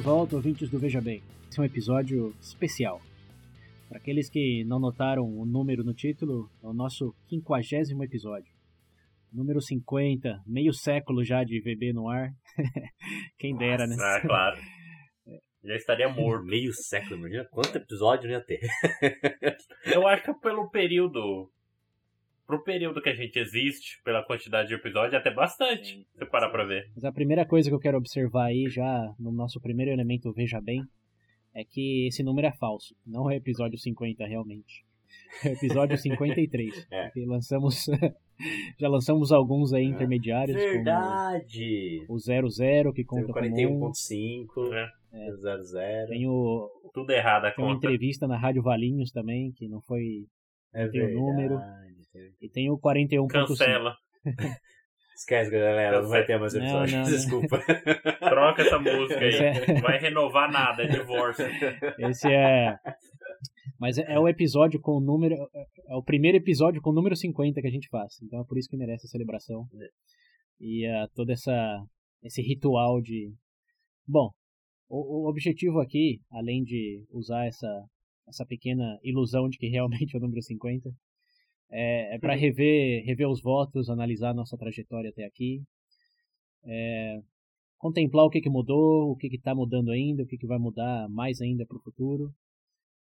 de volta, ouvintes do Veja Bem. Esse é um episódio especial. Para aqueles que não notaram o número no título, é o nosso quinquagésimo episódio. Número 50, meio século já de VB no ar. Quem dera, Nossa, né? Ah, claro. Já estaria morto. Meio século, imagina quanto episódio não ia ter. Eu acho que pelo período. Pro período que a gente existe, pela quantidade de episódios, é até bastante. Se você parar pra ver. Mas a primeira coisa que eu quero observar aí, já no nosso primeiro elemento Veja Bem, é que esse número é falso. Não é episódio 50 realmente. É episódio 53. É. Porque lançamos. já lançamos alguns aí intermediários. Verdade! Como o 00, que conta um. 41.5, É. 00. Tem, o, Tudo errado a tem uma conta. entrevista na Rádio Valinhos também, que não foi. É tem o número. E tem o 41.5. Cancela. Esquece, galera, não vai ter mais Não, episódio. não, não. Desculpa. Troca essa música aí. é- Não vai renovar nada, é divórcio. Esse é. Mas é, é o episódio com o número. É o primeiro episódio com o número 50 que a gente faz. Então é por isso que merece a celebração. E uh, todo essa, esse ritual de. Bom, o, o objetivo aqui, além de usar essa, essa pequena ilusão de que realmente é o número 50, é, é para rever, rever os votos, analisar nossa trajetória até aqui. É, contemplar o que, que mudou, o que está mudando ainda, o que, que vai mudar mais ainda para o futuro.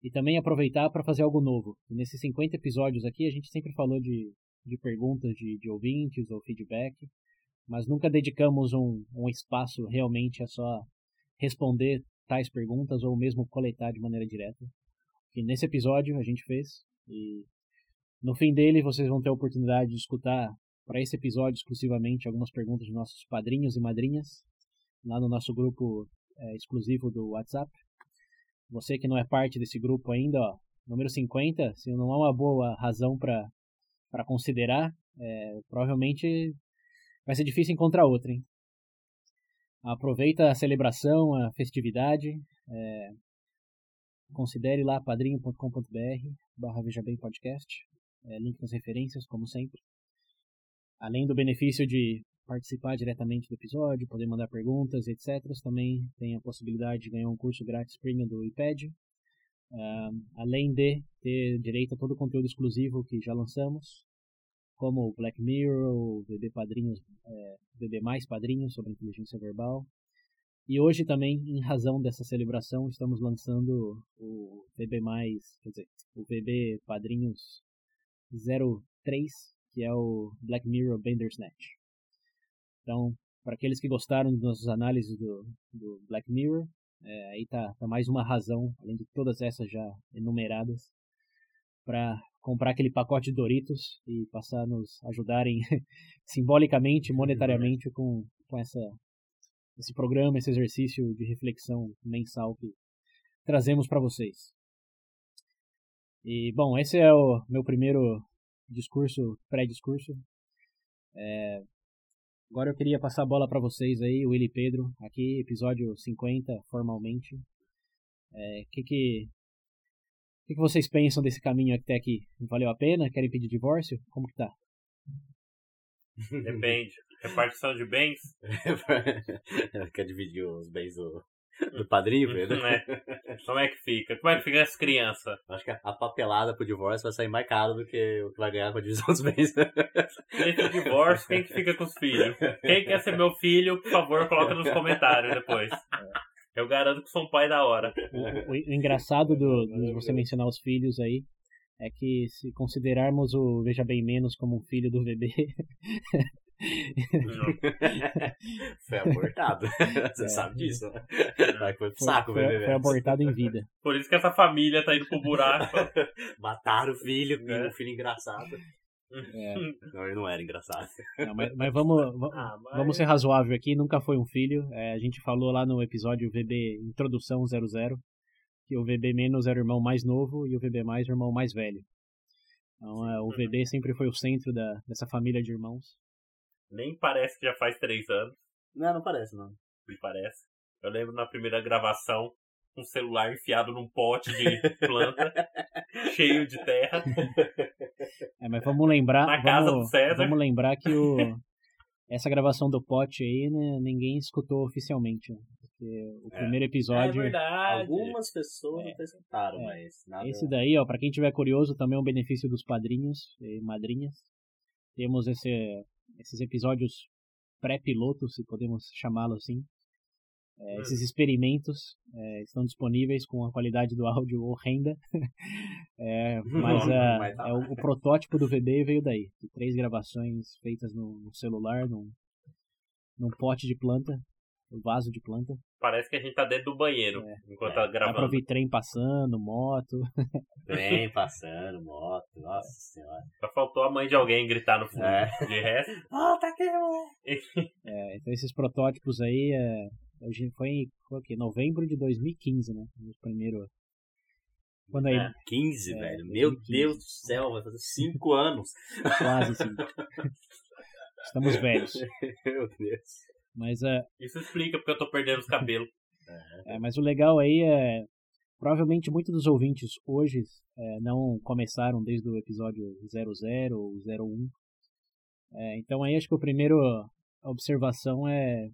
E também aproveitar para fazer algo novo. E nesses 50 episódios aqui, a gente sempre falou de, de perguntas de, de ouvintes ou feedback, mas nunca dedicamos um, um espaço realmente a só responder tais perguntas ou mesmo coletar de maneira direta. E nesse episódio a gente fez. E no fim dele vocês vão ter a oportunidade de escutar para esse episódio exclusivamente algumas perguntas dos nossos padrinhos e madrinhas lá no nosso grupo é, exclusivo do WhatsApp. Você que não é parte desse grupo ainda, ó, número 50, se não há uma boa razão para considerar, é, provavelmente vai ser difícil encontrar outra, hein? Aproveita a celebração, a festividade, é, considere lá padrinho.com.br barra Veja Bem Podcast, é, link nas referências, como sempre. Além do benefício de participar diretamente do episódio, poder mandar perguntas, etc. Também tem a possibilidade de ganhar um curso grátis premium do iPad. Uh, além de ter direito a todo o conteúdo exclusivo que já lançamos, como o Black Mirror, o VB Padrinhos, é, VB Mais Padrinhos sobre inteligência verbal. E hoje também, em razão dessa celebração, estamos lançando o VB Mais, quer dizer, o VB Padrinhos 03, que é o Black Mirror Bandersnatch. Então, para aqueles que gostaram das nossas análises do, do Black Mirror, é, aí tá, tá, mais uma razão, além de todas essas já enumeradas, para comprar aquele pacote de Doritos e passar a nos ajudarem simbolicamente, monetariamente com, com essa, esse programa, esse exercício de reflexão mensal que trazemos para vocês. E, bom, esse é o meu primeiro discurso, pré-discurso. É, Agora eu queria passar a bola para vocês aí, Willy e Pedro, aqui, episódio 50, formalmente. O é, que, que, que, que vocês pensam desse caminho até aqui? Valeu a pena? Querem pedir divórcio? Como que tá? Depende. Repartição de bens? Quer dividir os bens do, do padrinho, Pedro? É. Como é que fica? Como é que fica as crianças? Acho que a papelada pro divórcio vai sair mais caro do que o que vai ganhar com a divisão dos bens. Nesse é divórcio, quem que fica com os filhos? Quem quer ser meu filho, por favor, coloca nos comentários depois. Eu garanto que sou um pai da hora. O, o, o engraçado do, de você mencionar os filhos aí é que se considerarmos o Veja Bem Menos como um filho do VB, foi abortado. Você É. sabe disso, né? Vai foi pro foi, saco, foi, bebê. foi abortado em vida. Por isso que essa família tá indo pro buraco. Mataram o filho, É. um filho engraçado. É, Não, ele não era engraçado. não, mas, mas vamos, va- Ah, mas- vamos ser razoável aqui, nunca foi um filho. É, a gente falou lá no episódio VB Introdução 00 que o VB menos era o irmão mais novo e o VB mais o irmão mais velho. Então é, o VB sempre foi o centro da, dessa família de irmãos. Nem parece que já faz três anos, Não, não parece, não. me parece. Eu lembro na primeira gravação, um celular enfiado num pote de planta, cheio de terra. É, mas vamos lembrar, Na casa vamos, do César. vamos lembrar que o, essa gravação do pote aí, né, ninguém escutou oficialmente. né? Porque o É. primeiro É episódio, verdade. Algumas pessoas É. escutaram, É. mas nada. esse daí, ó, para quem tiver curioso, também é um benefício dos padrinhos e madrinhas. Temos esse, esses episódios pré-pilotos, se podemos chamá-lo assim. É, Hum. Esses experimentos é, estão disponíveis com a qualidade do áudio horrenda. É, mas é, Mas tá é o, o protótipo do VB veio daí. Três gravações feitas no, no celular, num, num pote de planta, um vaso de planta. Parece que a gente tá dentro do banheiro É. enquanto É, tá Dá pra gravando. ouvir trem passando, moto. Trem passando, moto, nossa senhora. Só faltou a mãe de alguém gritar no fundo. É. De resto, Volta aqui, moleque! É, então esses protótipos aí é, hoje foi em foi novembro de 2015, né? O primeiro. Quando aí, É, 15, É, velho. Meu 2015. Deus do céu, vai fazer 5 anos. quase assim. Estamos velhos. Meu Deus. Mas, é, isso explica porque eu tô perdendo os cabelos. é, mas o legal aí é. Provavelmente muitos dos ouvintes hoje é, não começaram desde o episódio 00 ou 01. É, então aí acho que o primeiro a observação é.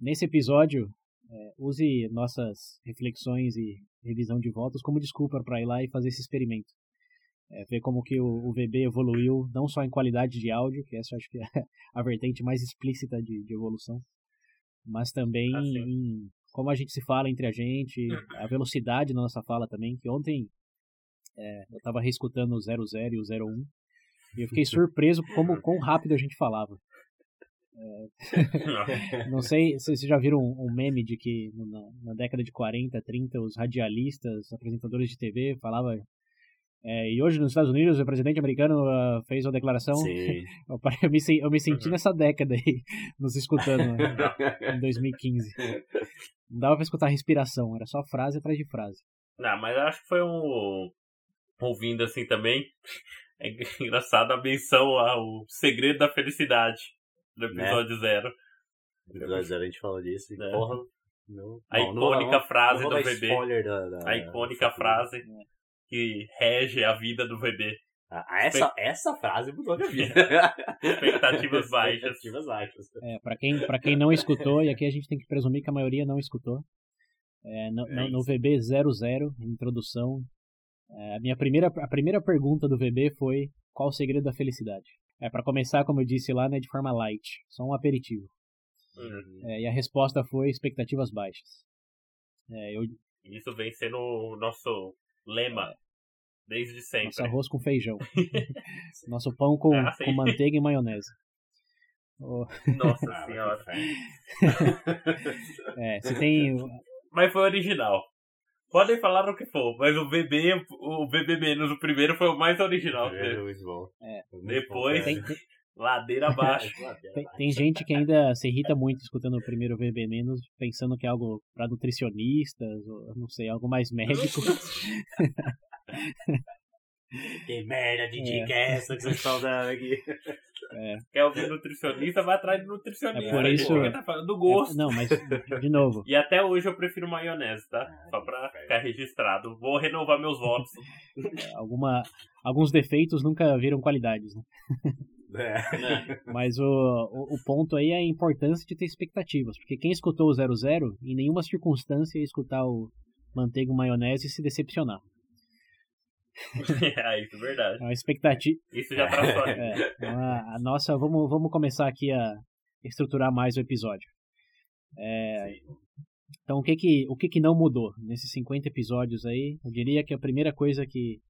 Nesse episódio, é, use nossas reflexões e revisão de votos como desculpa para ir lá e fazer esse experimento. É, ver como que o, o VB evoluiu, não só em qualidade de áudio, que essa eu acho que é a vertente mais explícita de, de evolução, mas também Ah, em como a gente se fala entre a gente, a velocidade da nossa fala também, que ontem é, eu estava reescutando o 00 e o 01, e eu fiquei surpreso como quão rápido a gente falava. Não sei se vocês já viram um, um meme de que na, na década de 40, 30, os radialistas, apresentadores de TV falavam. É, e hoje nos Estados Unidos o presidente americano ah, fez uma declaração. Sim. Eu, eu me, eu me senti Uhum. nessa década aí, nos escutando né, em 2015. Não dava pra escutar a respiração, era só frase atrás de frase. Não, mas acho que foi um. Ouvindo assim também. É engraçado a menção ao segredo da felicidade do episódio zero. No episódio zero a gente falou disso. E, É. porra. Não, A não- icônica não- frase do da, da- A icônica frase que rege a vida do VB. Ah, essa, essa frase mudou minha vida. Expectativas baixas. Expectativas baixas. É, para quem, pra quem não escutou, e aqui a gente tem que presumir que a maioria não escutou, é, no, no, no VB 00, introdução, é, a minha primeira, a primeira pergunta do VB foi qual o segredo da felicidade? É, para começar, como eu disse lá, né, de forma light, só um aperitivo. Uhum. É, e a resposta foi expectativas baixas. É, eu, Isso vem sendo o nosso lema desde sempre. nosso arroz com feijão. nosso pão com, Ah, com manteiga e maionese. Nossa Ah, senhora. é, se tem. Mas foi original. Podem falar o que for, mas o BB, o BB menos, o primeiro foi o mais original. É muito bom. É. Muito Depois- Tem, tem, Ladeira abaixo. tem- tem gente que ainda se irrita muito escutando o primeiro VB menos, pensando que é algo para nutricionistas, ou não sei, algo mais médico. Que merda de É. dica é essa que vocês estão dando aqui? Quer ouvir nutricionista, vai atrás de nutricionista. É por isso- gente tá falando do gosto. É, não, mas, de novo, E até hoje eu prefiro maionese, tá? Ah, Só pra que ficar registrado. Vou renovar meus votos. alguma, alguns defeitos nunca viram qualidades, né? É. né? Mas o, o, o ponto aí é a importância de ter expectativas, porque quem escutou o 00, em nenhuma circunstância ia escutar o manteiga maionese e se decepcionar. é isso, verdade. É uma expectativa. Isso já traçou a É, então a, a nossa. Vamos, vamos começar aqui a estruturar mais o episódio. É, então, o que que, o que que não mudou nesses 50 episódios aí? Eu diria que a primeira coisa que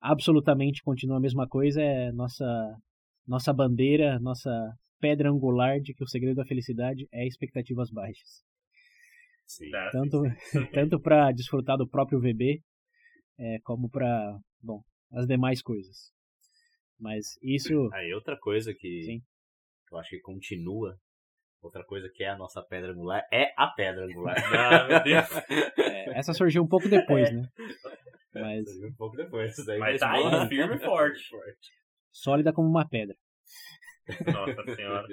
absolutamente continua a mesma coisa é nossa, nossa bandeira, nossa pedra angular de que o segredo da felicidade é expectativas baixas. Sim. Tá? Tanto, tanto para desfrutar do próprio VB, é, como para, bom, as demais coisas. Mas isso. Aí outra coisa que Sim. eu acho que continua, outra coisa que é a nossa pedra angular, é a pedra angular. Ah, meu Deus. é, essa surgiu um pouco depois, né? Mas um pouco depois. Isso daí Mas tá aí, firme e forte. Sólida como uma pedra. Nossa senhora.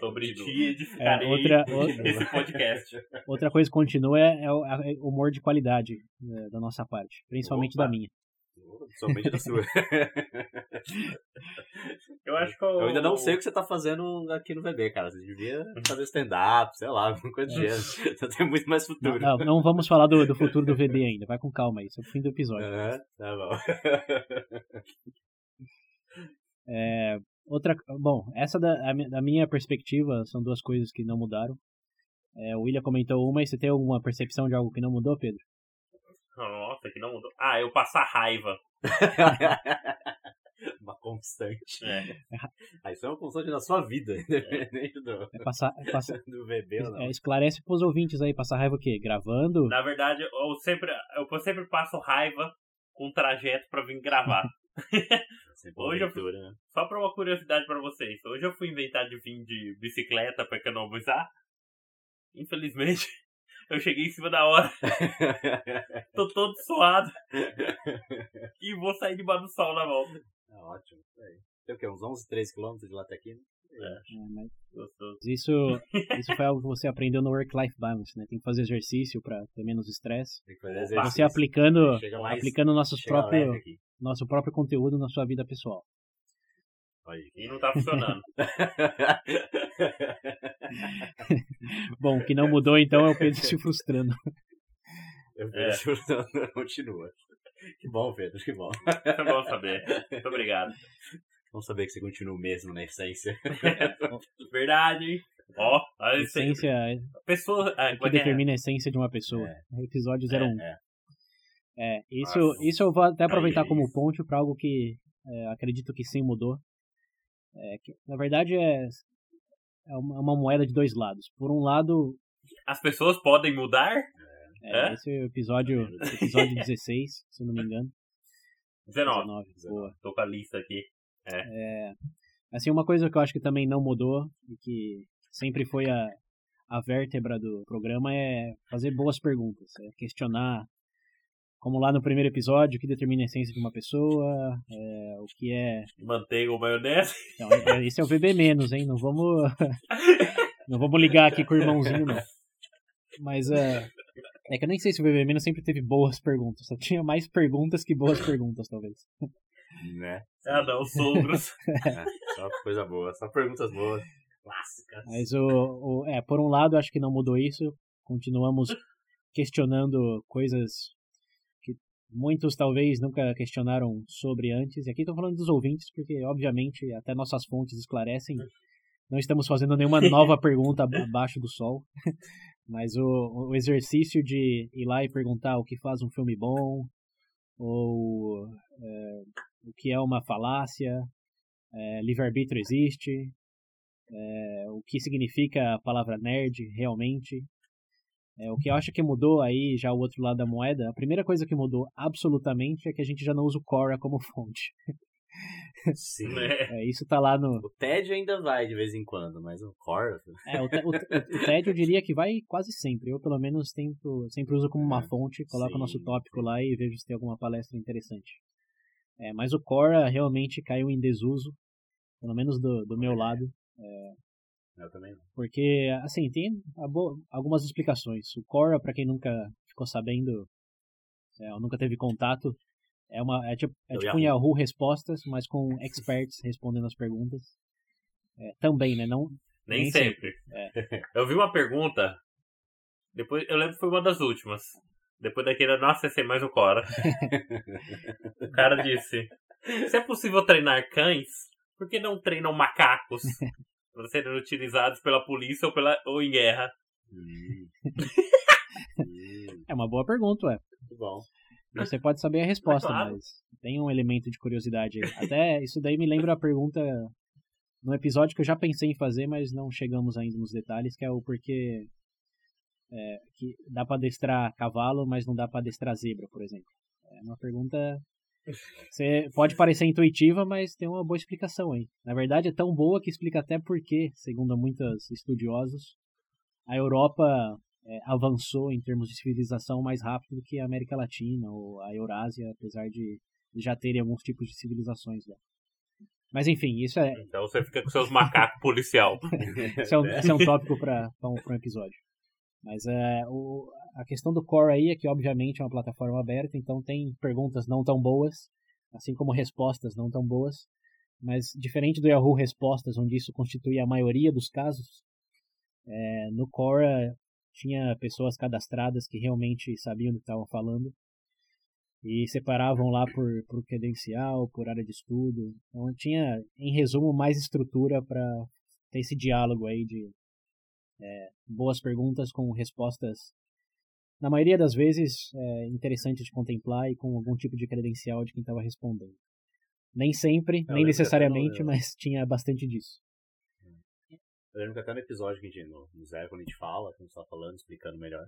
Sobre ti edificarei É, outra- outra- esse podcast. Outra coisa que continua é, é o é humor de qualidade né, da nossa parte, principalmente Opa. da minha. Somente da sua. Eu acho que eu... Eu ainda não sei o que você tá fazendo aqui no VB, cara. Você devia fazer stand-up, sei lá, alguma coisa do gênero. Você tem muito mais Não, futuro. não, não vamos falar do, do futuro do VB ainda, vai com calma aí, isso é o fim do episódio. Aham, tá bom. É, outra, bom, essa da, da minha perspectiva são duas coisas que não mudaram. É, o William comentou uma e você tem alguma percepção de algo que não mudou, Pedro? Nossa, que não mudou. Ah, eu passar raiva. uma constante. É. Ah, isso é uma constante da sua vida, independente do, É passar, é passar- do VB ou não. é, esclarece pros ouvintes aí, passar raiva o quê? Gravando? Na verdade, eu sempre, eu sempre passo raiva com trajeto pra vir gravar. Hoje eu- né? Só pra uma curiosidade pra vocês. Hoje eu fui inventar de vir de bicicleta pra economizar. Infelizmente, eu cheguei em cima da hora. Tô todo suado. E vou sair debaixo do sol na volta. É ótimo. Tem o quê? Uns 11, 13 quilômetros de lá até aqui? né? É, mas Gostoso. isso, isso foi algo que você aprendeu no Work-Life Balance, né? Tem que fazer exercício pra ter menos estresse. Tem que fazer Opa. exercício. Você aplicando, mais- aplicando leve próprio, nosso próprio conteúdo na sua vida pessoal. E não tá funcionando. Bom, o que não mudou então é o Pedro se frustrando. Eu É. vejo, continua. Que bom, Pedro, que bom. Foi bom saber. Muito obrigado. Vamos saber que você continua o mesmo na essência. Verdade, hein? Ó, a A essência. é Pessoa. Ah, o que é que é? determina a essência de uma pessoa. Episódio 01. É, é. É, isso, Nossa. isso eu vou até aproveitar Aí, como ponte para algo que é, acredito que sim mudou. É, que, na verdade é, é uma, moeda de dois lados. Por um lado, As pessoas podem mudar? é, É? esse é o episódio, episódio 16, se não me engano. 19. boa. Tô com a lista aqui. Assim, uma coisa que eu acho que também não mudou e que sempre foi a, a vértebra do programa é fazer boas perguntas, é questionar, como lá no primeiro episódio, o que determina a essência de uma pessoa, é, o que é Manteiga ou maionese? Então, é- esse é o VB menos, hein? Não vamos. não vamos ligar aqui com o irmãozinho, não. Mas é. É que eu nem sei se o VB menos sempre teve boas perguntas. Só tinha mais perguntas que boas perguntas, talvez. Né? Ah, não, sogros. É, só coisa boa, só perguntas boas. Clássicas. Mas o, o. É, por um lado, acho que não mudou isso. Continuamos questionando coisas que muitos talvez nunca questionaram sobre antes. E aqui estou falando dos ouvintes, porque, obviamente, até nossas fontes esclarecem. Não estamos fazendo nenhuma nova pergunta ab- abaixo do sol. Mas o, o exercício de ir lá e perguntar o que faz um filme bom, ou é, o que é uma falácia, é, livre-arbítrio existe, é, o que significa a palavra nerd realmente. É, o que eu acho que mudou aí, já o outro lado da moeda, a primeira coisa que mudou absolutamente é que a gente já não usa o Quora como fonte. Sim. É. É, isso tá lá no. O TED ainda vai de vez em quando, mas o Core. É, o, o, o TED eu diria que vai quase sempre. Eu, pelo menos, tento, sempre uso como uma É, fonte, coloco o nosso tópico sim. lá e vejo se tem alguma palestra interessante. É, mas o Quora realmente caiu em desuso, pelo menos do, do meu É. lado. Eu também não. Porque, assim, tem algumas explicações. O Quora, pra quem nunca ficou sabendo, é, ou nunca teve contato, é, uma, é tipo, é É tipo um Yahoo. Respostas, mas com experts respondendo as perguntas. É, também, né? Não, Nem, Nem sempre. sempre, Eu vi uma pergunta. Depois, eu lembro que foi uma das últimas. Depois daquele, nossa, esse é mais o Cora. o cara disse: Se é possível treinar cães, por que não treinam macacos? Para serem utilizados pela polícia ou, pela, ou em guerra. Hum. É uma boa pergunta, ué. muito bom. Você pode saber a resposta, claro. mas tem um elemento de curiosidade aí. Até isso daí me lembra a pergunta no episódio que eu já pensei em fazer, mas não chegamos ainda nos detalhes, que é o porquê é, que dá pra adestrar cavalo, mas não dá pra adestrar zebra, por exemplo. É uma pergunta Você pode parecer intuitiva, mas tem uma boa explicação aí. Na verdade, é tão boa que explica até por que, segundo muitos estudiosos, a Europa é, avançou em termos de civilização mais rápido do que a América Latina ou a Eurásia, apesar de já terem alguns tipos de civilizações lá. Mas enfim, isso é. Então você fica com seus macacos policial. isso, é um, isso é um tópico para um, um episódio. Mas é, o, a questão do Core aí é que, obviamente, é uma plataforma aberta, então tem perguntas não tão boas, assim como respostas não tão boas. Mas, diferente do Yahoo Respostas, onde isso constituía a maioria dos casos, é, no Core tinha pessoas cadastradas que realmente sabiam do que estavam falando e separavam lá por, por credencial, por área de estudo. Então tinha, em resumo, mais estrutura para ter esse diálogo aí de é, boas perguntas com respostas, na maioria das vezes, é, interessantes de contemplar e com algum tipo de credencial de quem estava respondendo. Nem sempre, nem necessariamente, não, mas tinha bastante disso. Eu lembro que até no episódio que a gente, no, no Zero, quando a gente fala, quando a gente tá falando, explicando melhor,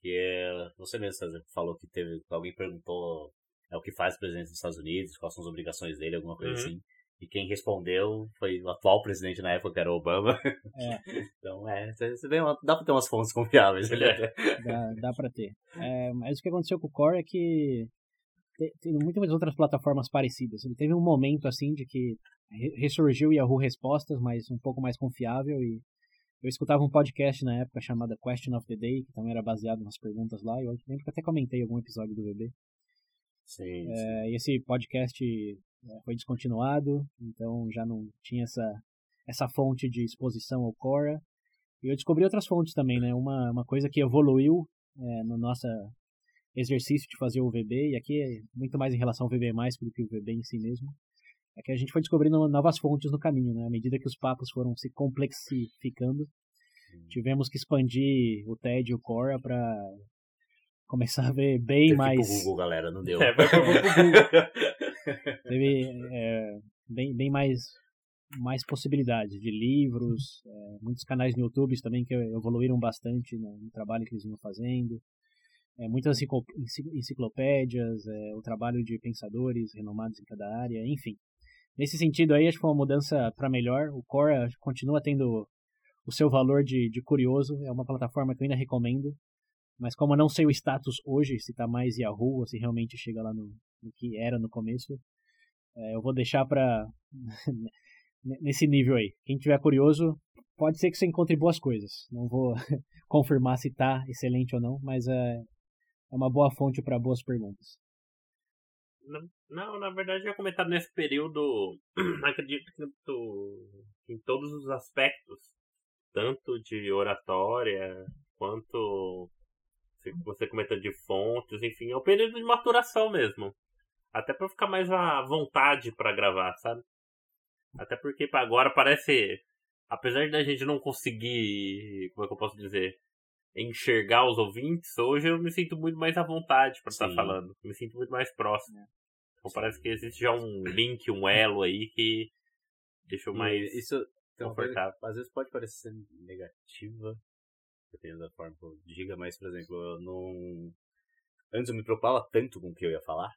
que é, você mesmo falou que teve, alguém perguntou é o que faz o presidente dos Estados Unidos, quais são as obrigações dele, alguma coisa uhum. assim. E quem respondeu foi o atual presidente na época, que era o Obama. É. então, é, você vê dá pra ter umas fontes confiáveis ali até. Dá, dá pra ter. É, mas o que aconteceu com o Core é que tem, tem muitas outras plataformas parecidas. Ele teve um momento, assim, de que ressurgiu o Yahoo Respostas, mas um pouco mais confiável e eu escutava um podcast na época chamado Question of the Day, que também era baseado nas perguntas lá, e eu lembro que até comentei algum episódio do VB. Sim, é, sim. Esse podcast é, foi descontinuado, então já não tinha essa, essa fonte de exposição ao Cora. E eu descobri outras fontes também, né? Uma, uma coisa que evoluiu é, no nosso exercício de fazer o VB, e aqui é muito mais em relação ao VB+, do que o VB em si mesmo, é que a gente foi descobrindo novas fontes no caminho, né? À medida que os papos foram se complexificando, tivemos que expandir o TED e o Cora para começar a ver bem Teve mais. Pro Google, galera, não deu. É, vai pro Google. Teve é, bem, bem mais, mais possibilidades de livros, é, muitos canais no YouTube também que evoluíram bastante no, no trabalho que eles vinham fazendo. É, muitas enciclopédias, é, o trabalho de pensadores renomados em cada área, enfim. Nesse sentido aí, acho que foi uma mudança para melhor. O Cora continua tendo o seu valor de, de curioso, é uma plataforma que eu ainda recomendo. Mas como eu não sei o status hoje, se tá mais Yahoo ou se realmente chega lá no, no que era no começo, é, eu vou deixar para nesse nível aí. Quem tiver curioso, pode ser que você encontre boas coisas. Não vou confirmar se tá excelente ou não, mas é, é uma boa fonte para boas perguntas. Não, na verdade, eu ia nesse período, acredito que em todos os aspectos, tanto de oratória, quanto você comenta de fontes, enfim, é um período de maturação mesmo. Até para ficar mais à vontade para gravar, sabe? Até porque agora parece, apesar da gente não conseguir, como é que eu posso dizer, enxergar os ouvintes, hoje eu me sinto muito mais à vontade para estar falando. Me sinto muito mais próximo. É. Então parece que existe já um link, um elo aí que deixa mais isso confortável. Às vezes pode parecer negativa, dependendo da forma que eu diga, mas, por exemplo, eu não... Antes eu me preocupava tanto com o que eu ia falar,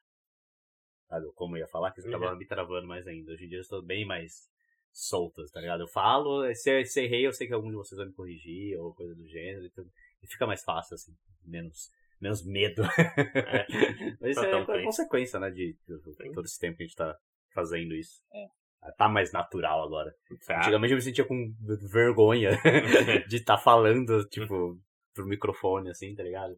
sabe? Como eu ia falar, que isso acabava uhum. me travando mais ainda. Hoje em dia eu estou bem mais soltas, tá ligado? Eu falo, se, se errei, eu sei que algum de vocês vai me corrigir, ou coisa do gênero, então fica mais fácil, assim, menos menos medo. É. Mas isso é a consequência, né, de, de, todo esse tempo que a gente tá fazendo isso. É. Tá mais natural agora. Antigamente eu me sentia com vergonha de estar tá falando, tipo, pro microfone, assim, tá ligado?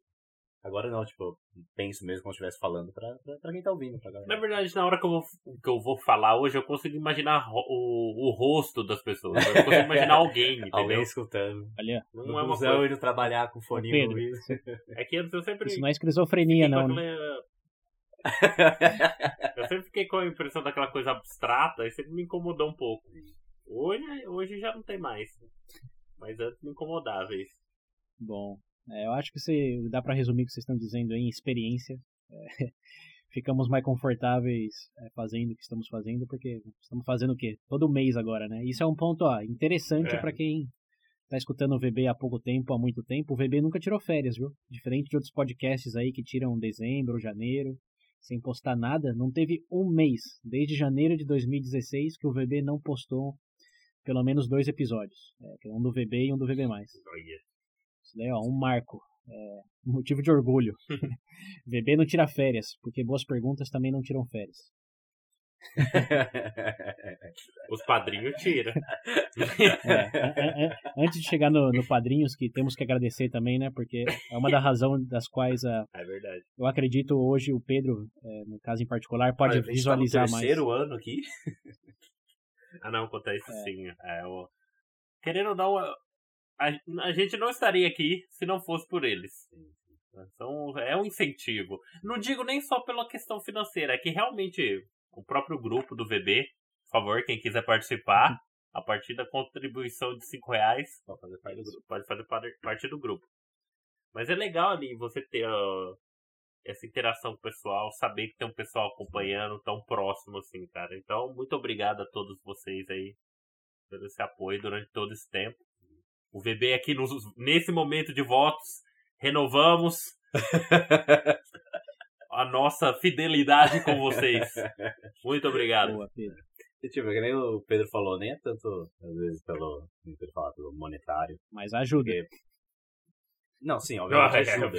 Agora não, tipo, penso mesmo como se estivesse falando pra, pra, pra, quem tá ouvindo. Pra Na verdade, na hora que eu, vou, que eu vou falar hoje, eu consigo imaginar o, o rosto das pessoas. Eu consigo imaginar alguém, entendeu? Alguém escutando. Ali, Não no é uma coisa... indo trabalhar com fone Pedro, É que eu sempre... Isso não é esquizofrenia, não. Né? Eu sempre fiquei com a impressão daquela coisa abstrata e sempre me incomodou um pouco. Hoje, hoje já não tem mais. Mas antes me incomodava isso. Bom, é, eu acho que você, dá para resumir o que vocês estão dizendo em experiência. É, ficamos mais confortáveis é, fazendo o que estamos fazendo, porque estamos fazendo o quê? Todo mês agora, né? Isso é um ponto ó, interessante é. para quem está escutando o VB há pouco tempo, há muito tempo. O VB nunca tirou férias, viu? Diferente de outros podcasts aí que tiram dezembro, janeiro. Sem postar nada. Não teve um mês, desde janeiro de 2016, que o VB não postou pelo menos dois episódios. É, um do VB e um do VB+. Isso daí, ó, um marco. É, motivo de orgulho. VB não tira férias, porque boas perguntas também não tiram férias. Os padrinhos tiram. É, antes de chegar no, no, padrinhos, que temos que agradecer também, né? Porque é uma das razões das quais a, é verdade. eu acredito hoje o Pedro, é, no caso em particular, pode Mas visualizar tá no terceiro mais. ano aqui. ah, não, conta isso é. sim. É, o... Querendo ou não, a, a gente não estaria aqui se não fosse por eles. Então, é um incentivo. Não digo nem só pela questão financeira, é que realmente o próprio grupo do VB, por favor, quem quiser participar, a partir da contribuição de 5 reais, pode fazer parte do grupo. Pode fazer parte do grupo. Mas é legal ali você ter uh, essa interação com o pessoal, saber que tem um pessoal acompanhando tão próximo assim, cara. Então, muito obrigado a todos vocês aí pelo esse apoio durante todo esse tempo. O VB aqui nos, nesse momento de votos, renovamos a nossa fidelidade com vocês. Muito obrigado. Boa, Pedro. E, tipo, que nem o Pedro falou, nem é tanto, às vezes, pelo, Pedro fala, pelo monetário. Mas ajuda. Porque... Não, sim, obviamente ah, ajuda.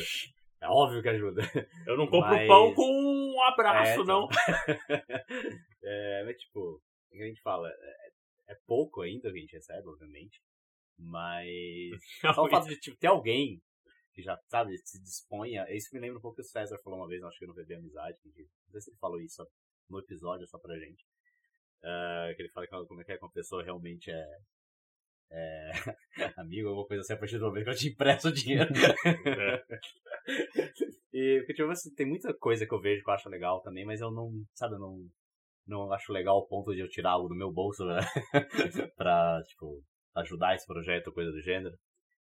É óbvio que ajuda. Eu não compro mas... pão com um abraço, é, não. é, mas, tipo, a gente fala, é, é pouco ainda que a gente recebe, obviamente. Mas só o fato de tipo, ter alguém que já, sabe, se disponha. Isso me lembra um pouco que o César falou uma vez, acho que no VB Amizade, que, não sei se ele falou isso no episódio só pra gente. Uh, que ele fala que como é que é uma pessoa realmente é, é amigo, alguma coisa assim, a partir do momento que eu te empresto o dinheiro. e porque, tipo assim, tem muita coisa que eu vejo que eu acho legal também, mas eu não, sabe, eu não, não acho legal o ponto de eu tirar algo do meu bolso né? pra, tipo, ajudar esse projeto coisa do gênero.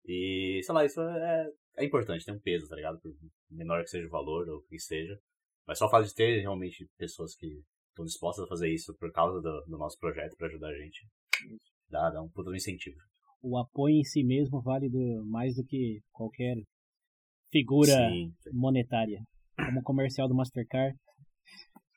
E, sei lá, isso é, é importante, tem um peso, tá ligado? Por menor que seja o valor ou o que seja. Mas só o fato de ter realmente pessoas que estão dispostas a fazer isso por causa do, do nosso projeto para ajudar a gente, dá, dá um puto incentivo. O apoio em si mesmo vale do, mais do que qualquer figura sim, sim. monetária. Como o comercial do Mastercard.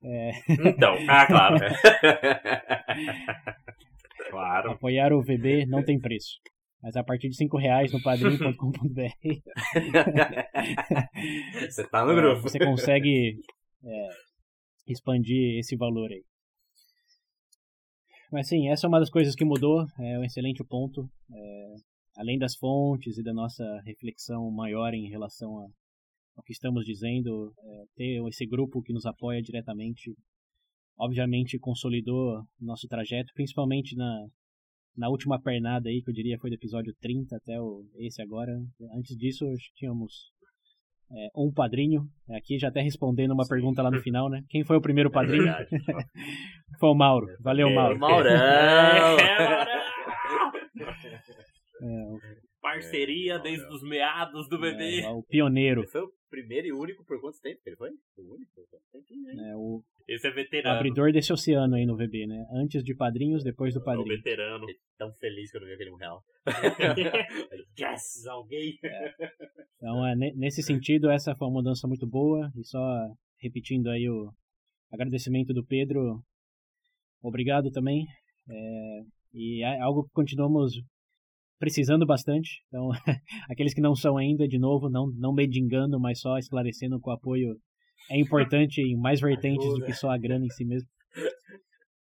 É... Então, ah, claro. claro. Apoiar o VB não tem preço. Mas a partir de 5 reais no padrinho.com.br Você tá no grupo. Você consegue é, expandir esse valor aí. Mas sim, essa é uma das coisas que mudou, é um excelente ponto. É, além das fontes e da nossa reflexão maior em relação a, ao que estamos dizendo, é, ter esse grupo que nos apoia diretamente, obviamente consolidou nosso trajeto, principalmente na, na última pernada aí, que eu diria foi do episódio 30 até o, esse agora. Antes disso, tínhamos é, um padrinho. Aqui já até respondendo uma pergunta lá no final, né? Quem foi o primeiro padrinho? É foi o Mauro. Valeu, Mauro. Maurão! É, Parceria desde os meados do bebê. É, o pioneiro. Foi o primeiro e único por quanto tempo ele foi? O único? É, o esse é veterano. Abridor desse oceano aí no VB, né? Antes de padrinhos, depois do padrinho. É o veterano. Tão feliz que eu não vi aquele um real. yes, alguém. É. Então, é, nesse sentido, essa foi uma mudança muito boa. E só repetindo aí o agradecimento do Pedro. Obrigado também. É, e é algo que continuamos precisando bastante. Então, aqueles que não são ainda, de novo, não, não medingando, mas só esclarecendo com o apoio é importante em mais vertentes Ajuda. do que só a grana em si mesmo.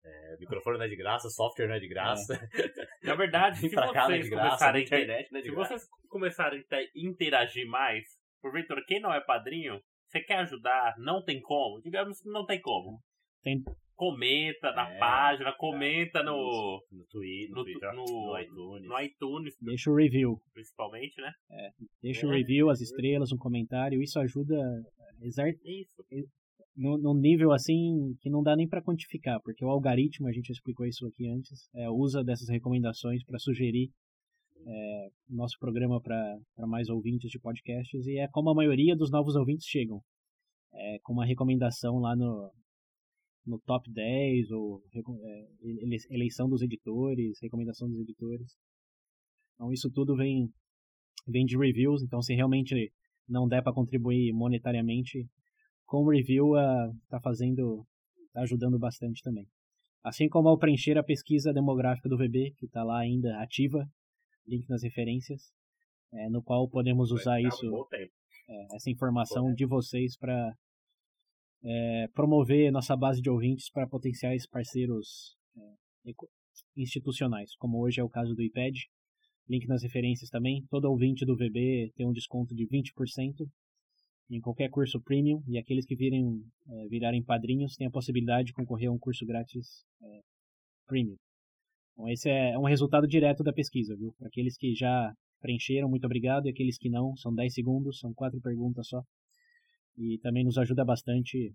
É, microfone não é de graça, software não é de graça. É. Na verdade, se vocês, graça, começarem, internet é de se graça. vocês começarem a interagir mais, porventura, quem não é padrinho, você quer ajudar, não tem como? Digamos que não tem como. Tem, comenta na é, página, comenta no, no, Twitter, no, Twitter, no, no, iTunes. no iTunes. Deixa o review. Principalmente, né? É, deixa é. o review, as estrelas, um comentário. Isso ajuda exert... isso. No, num nível assim que não dá nem para quantificar, porque o algoritmo, a gente explicou isso aqui antes, é, usa dessas recomendações para sugerir é, nosso programa para mais ouvintes de podcasts e é como a maioria dos novos ouvintes chegam. É, com uma recomendação lá no, no top 10 ou é, eleição dos editores, recomendação dos editores. Então isso tudo vem vem de reviews, então se realmente não der para contribuir monetariamente, com o review está fazendo, está ajudando bastante também. Assim como ao preencher a pesquisa demográfica do VB, que está lá ainda ativa, link nas referências, é, no qual podemos usar isso, é, essa informação de vocês para é, promover nossa base de ouvintes para potenciais parceiros é, institucionais, como hoje é o caso do IPED. Link nas referências também. Todo ouvinte do VB tem um desconto de 20% em qualquer curso premium e aqueles que virem, é, virarem padrinhos têm a possibilidade de concorrer a um curso grátis é, premium. Então esse é, é um resultado direto da pesquisa, viu? Para aqueles que já preencheram, muito obrigado, e aqueles que não, são 10 segundos, são quatro perguntas só. E também nos ajuda bastante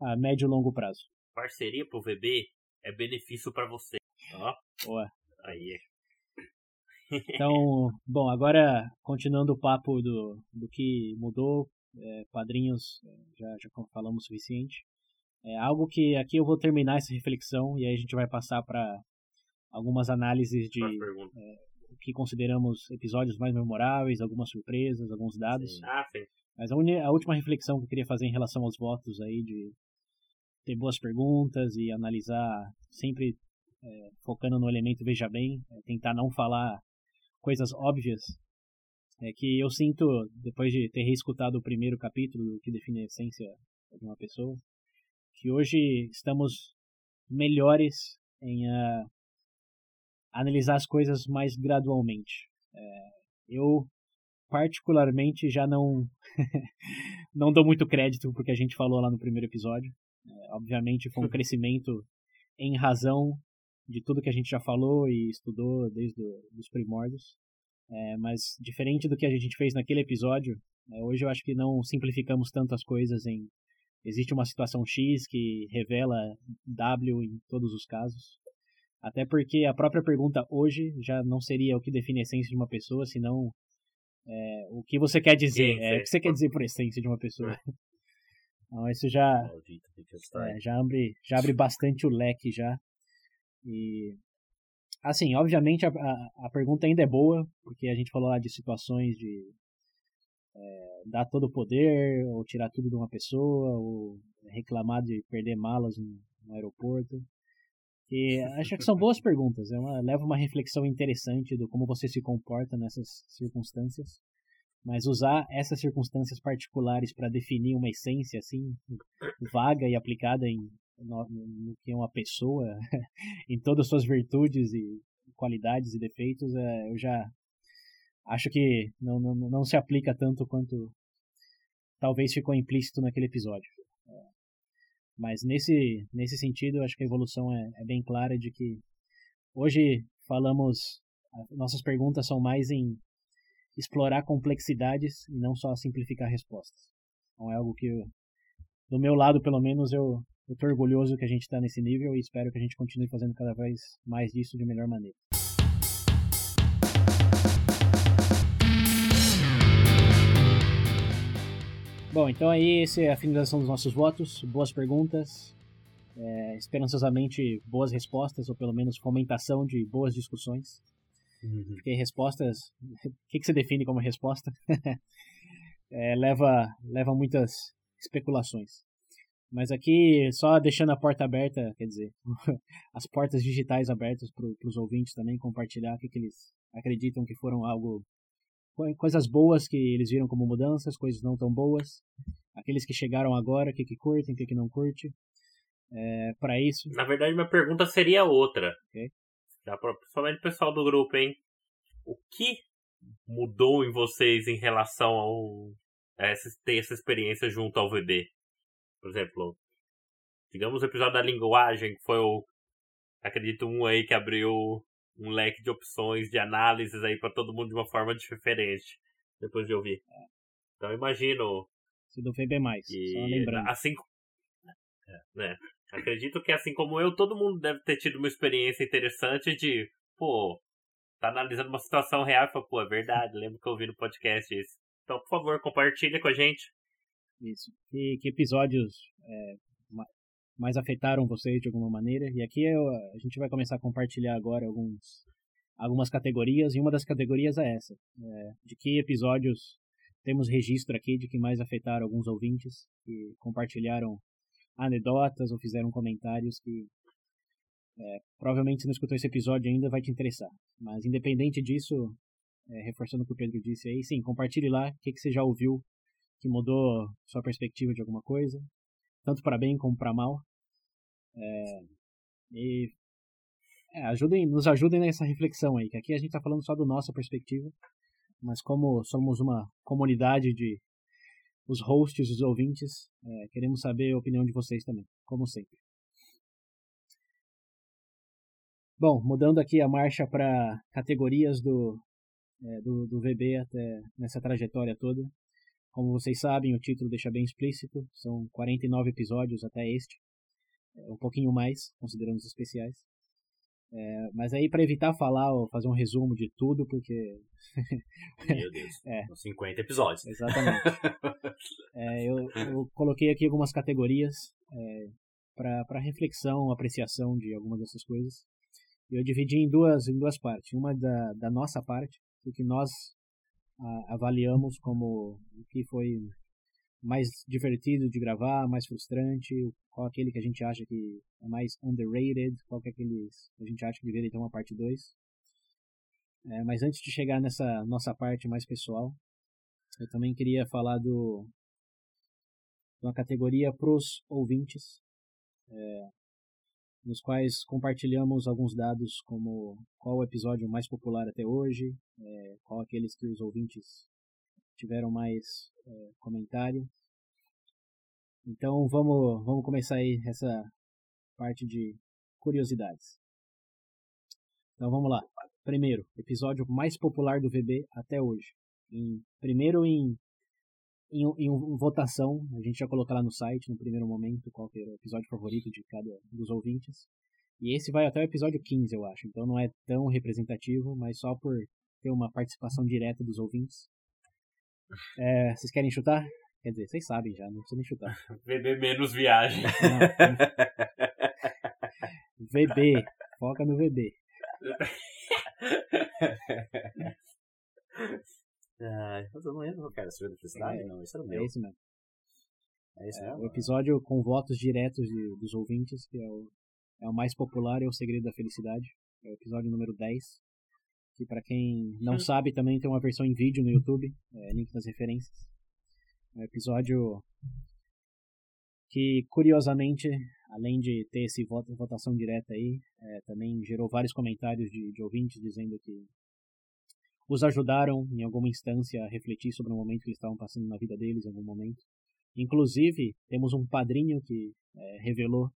a médio e longo prazo. Parceria pro VB é benefício para você. Ó. Boa. Aí. Então, bom, agora continuando o papo do, do que mudou, é, padrinhos, é, já, já falamos o suficiente. É algo que aqui eu vou terminar essa reflexão e aí a gente vai passar para algumas análises de é, o que consideramos episódios mais memoráveis, algumas surpresas, alguns dados. Sim. Ah, sim. Mas a, a, última reflexão que eu queria fazer em relação aos votos aí de ter boas perguntas e analisar sempre é, focando no elemento veja bem, é, tentar não falar coisas óbvias, é que eu sinto, depois de ter reescutado o primeiro capítulo que define a essência de uma pessoa, que hoje estamos melhores em uh, analisar as coisas mais gradualmente. É, eu particularmente já não não dou muito crédito porque a gente falou lá no primeiro episódio. É, obviamente foi um crescimento em razão de tudo que a gente já falou e estudou desde os primórdios. É, mas diferente do que a gente fez naquele episódio, é, hoje eu acho que não simplificamos tanto as coisas em existe uma situação X que revela W em todos os casos. Até porque a própria pergunta hoje já não seria o que define a essência de uma pessoa, senão é, o que você quer dizer. Sim, é, o que você quer dizer por essência de uma pessoa. Então isso já, é, já, abre, já abre bastante o leque já. E assim, obviamente a, a, a, pergunta ainda é boa, porque a gente falou lá de situações de é, dar todo o poder, ou tirar tudo de uma pessoa, ou reclamar de perder malas no, no aeroporto. E acho que são boas perguntas, é uma, leva uma reflexão interessante do como você se comporta nessas circunstâncias. Mas usar essas circunstâncias particulares para definir uma essência assim vaga e aplicada em no, no que é uma pessoa, em todas as suas virtudes e qualidades e defeitos, é, eu já acho que não, não, não se aplica tanto quanto talvez ficou implícito naquele episódio. Mas nesse, nesse sentido, acho que a evolução é, é bem clara de que hoje falamos, nossas perguntas são mais em explorar complexidades e não só simplificar respostas. Então é algo que, eu, do meu lado, pelo menos, eu, tô orgulhoso que a gente está nesse nível e espero que a gente continue fazendo cada vez mais disso de melhor maneira. Bom, então aí essa é a finalização dos nossos votos. Boas perguntas, é, esperançosamente boas respostas, ou pelo menos fomentação de boas discussões. Uhum. Porque respostas, o que, que você define como resposta? é, leva, leva muitas especulações. Mas aqui, só deixando a porta aberta, quer dizer, as portas digitais abertas para os ouvintes também compartilhar o que, que eles acreditam que foram algo. Coisas boas que eles viram como mudanças, coisas não tão boas. Aqueles que chegaram agora, o que, que curtem, o que, que não curte. É, para isso. Na verdade, minha pergunta seria outra. Okay. Principalmente o pessoal do grupo, hein? O que mudou em vocês em relação ao. A essa, ter essa experiência junto ao VB? Por exemplo, digamos o episódio da linguagem, que foi o. Acredito um aí que abriu um leque de opções, de análises aí para todo mundo de uma forma diferente, depois de ouvir. Então imagino. Se do VB mais, que, só lembrando. Assim. Né? Acredito que assim como eu, todo mundo deve ter tido uma experiência interessante de, pô, tá analisando uma situação real e fala, pô, é verdade, lembro que eu ouvi no podcast isso. Então, por favor, compartilha com a gente. Isso. Que, que episódios é, mais afetaram vocês de alguma maneira? E aqui eu, a gente vai começar a compartilhar agora alguns, algumas categorias, e uma das categorias é essa. É, de que episódios temos registro aqui de que mais afetaram alguns ouvintes que compartilharam anedotas ou fizeram comentários que é, provavelmente se não escutou esse episódio ainda vai te interessar. Mas independente disso, é, reforçando o que o Pedro disse aí, sim, compartilhe lá o que, que você já ouviu que mudou sua perspectiva de alguma coisa, tanto para bem como para mal. É, e é, ajudem, nos ajudem nessa reflexão aí, que aqui a gente está falando só da nossa perspectiva, mas como somos uma comunidade de os hosts, os ouvintes, é, queremos saber a opinião de vocês também, como sempre. Bom, mudando aqui a marcha para categorias do, é, do, do VB até nessa trajetória toda. Como vocês sabem, o título deixa bem explícito, são 49 episódios até este, é, um pouquinho mais, considerando os especiais. É, mas aí, para evitar falar ou fazer um resumo de tudo, porque. Meu Deus. é. 50 episódios. Exatamente. é, eu, eu, coloquei aqui algumas categorias é, para reflexão, apreciação de algumas dessas coisas. Eu dividi em duas, em duas partes. Uma da, da nossa parte, o que nós avaliamos como o que foi mais divertido de gravar, mais frustrante, qual aquele que a gente acha que é mais underrated, qual é aquele que a gente acha que deveria ter uma parte 2. É, mas antes de chegar nessa nossa parte mais pessoal, eu também queria falar do uma categoria para os ouvintes. É, nos quais compartilhamos alguns dados como qual o episódio mais popular até hoje, é, qual aqueles que os ouvintes tiveram mais é, comentário. Então vamos, vamos começar aí essa parte de curiosidades. Então vamos lá. Primeiro, episódio mais popular do VB até hoje. Em, primeiro em em, em votação, a gente já colocar lá no site, no primeiro momento, qual que era o episódio favorito de cada dos ouvintes. E esse vai até o episódio 15, eu acho. Então não é tão representativo, mas só por ter uma participação direta dos ouvintes. É, vocês querem chutar? Quer dizer, vocês sabem já, não precisa nem chutar. VB menos viagem. Não, VB, foca no VB. Ah, eu não lembro, cara. Surra da Felicidade? É, não, esse era o meu. É esse mesmo. É esse é, mesmo? O episódio com votos diretos de, dos ouvintes, que é o, é o mais popular, é o Segredo da Felicidade. É o episódio número 10. Que para quem não sabe, também tem uma versão em vídeo no YouTube. É, link nas referências. É um episódio que, curiosamente, além de ter esse voto, votação direta aí, é, também gerou vários comentários de, de ouvintes dizendo que os ajudaram em alguma instância a refletir sobre o momento que eles estavam passando na vida deles em algum momento. Inclusive, temos um padrinho que é, revelou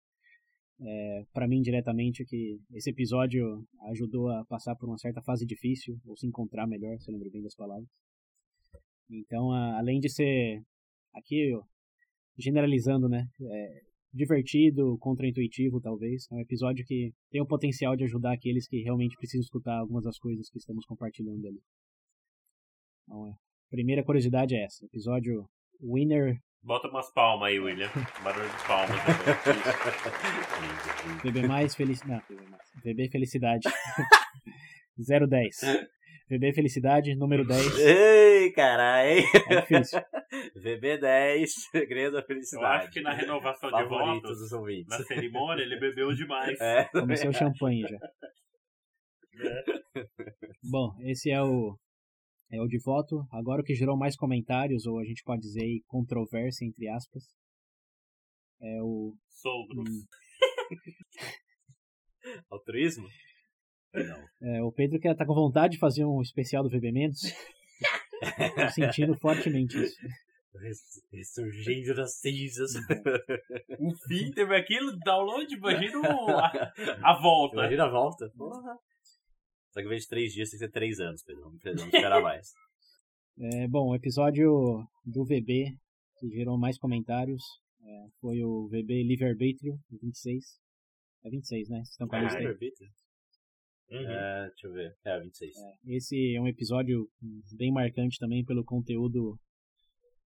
é, para mim diretamente que esse episódio ajudou a passar por uma certa fase difícil, ou se encontrar melhor, se eu lembro bem das palavras. Então, a, além de ser, aqui generalizando, né, é, divertido, contraintuitivo, talvez. É um episódio que tem o potencial de ajudar aqueles que realmente precisam escutar algumas das coisas que estamos compartilhando ali. Então, a é. primeira curiosidade é essa. Episódio Winner. Bota umas palmas aí, William. Barulho de palmas. VB mais felicidade. Não, VB Felicidade. 010. VB Felicidade, número 10. Ei, caralho. É difícil. VB10, Segredo da Felicidade. Eu acho que na renovação de votos, na cerimônia, ele bebeu demais. É, Começou o champanhe já. É. Bom, esse é o é o de voto. Agora o que gerou mais comentários, ou a gente pode dizer controvérsia, entre aspas, é o... Sogros. Hum. Altruísmo? Não. É, o Pedro quer tá com vontade de fazer um especial do VB Menos. Tô sentindo fortemente isso. Ressurgindo das cinzas. o fim teve aquilo, download, imagina a, a volta. Imagina a volta. Porra. Só que em vez de três dias, tem que ser três anos, Pedro. Vamos esperar mais. É, bom, o episódio do VB, que gerou mais comentários, é, foi o VB Livre-Arbítrio, 26. É 26, né? Vocês estão com a lista aí? Uhum. É, deixa eu ver. É, 26. É, esse é um episódio bem marcante também pelo conteúdo,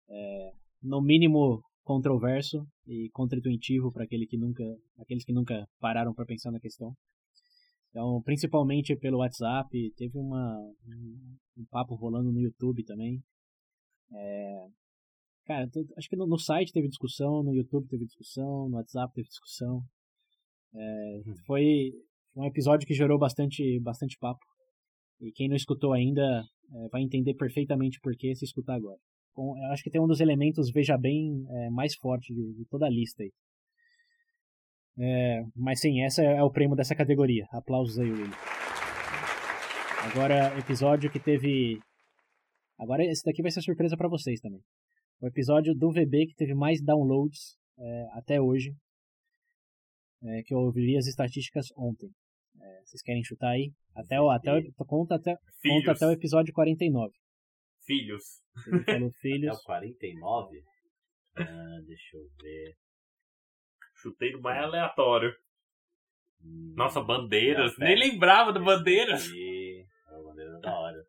é, no mínimo, controverso e contraintuitivo para aquele que nunca, aqueles que nunca pararam para pensar na questão. Então, principalmente pelo WhatsApp, teve uma, um, um papo rolando no YouTube também. É, cara, acho que no, no site teve discussão, no YouTube teve discussão, no WhatsApp teve discussão. É, foi um episódio que gerou bastante, bastante papo. E quem não escutou ainda é, vai entender perfeitamente por que se escutar agora. Bom, eu acho que tem um dos elementos, veja bem, é, mais forte de, de toda a lista aí. É, mas sim, essa é o prêmio dessa categoria. Aplausos aí, Will. Agora, episódio que teve. Agora, esse daqui vai ser surpresa pra vocês também. O episódio do VB que teve mais downloads é, até hoje. É, que eu vi as estatísticas ontem. É, vocês querem chutar aí? Até o, até o, conta, até, conta até o episódio 49. Filhos. Ele falou Até filhos. o 49? Ah, deixa eu ver. Chutei no mais aleatório. Hum, Nossa, bandeiras. Nem lembrava do bandeiras. aqui- A bandeira é da hora.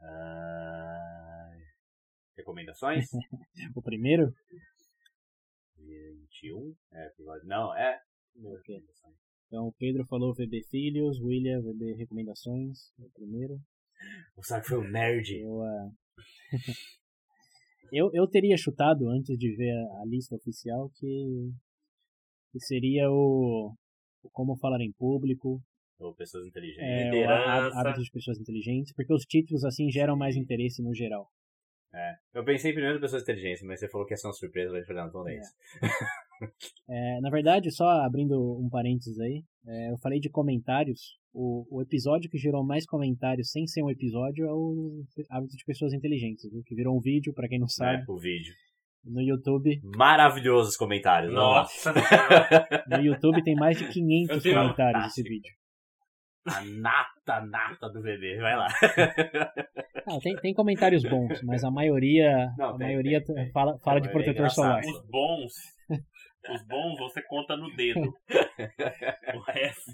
Ah, recomendações? O primeiro? 21? É, episódio. Não, é. Ok. Então o Pedro falou VB Filhos, William VB Recomendações, é o primeiro. O Sark foi um nerd. Eu, ah, eu, eu teria chutado antes de ver a, lista oficial que, que seria o, o Como Falar em Público, Ou pessoas inteligentes. é, Hábitos de Pessoas Inteligentes, porque os títulos assim geram mais interesse no geral. É. Eu pensei primeiro em pessoas inteligentes, mas você falou que ia ser uma surpresa, vai falando então é isso. É, na verdade, só abrindo um parênteses aí, é, eu falei de comentários. O, o episódio que gerou mais comentários sem ser um episódio é o Hábitos de Pessoas Inteligentes, viu? que virou um vídeo, pra quem não sabe, É, o vídeo. no YouTube. Maravilhosos comentários. Nossa. No YouTube tem mais de 500 Eu tenho uma comentários esse vídeo. A nata, nata do bebê. Vai lá. Ah, tem, tem comentários bons, mas a maioria, Não, a tem, maioria tem, tem. fala, fala A de maioria é protetor solar. engraçado. Os bons. Os bons você conta no dedo. O resto.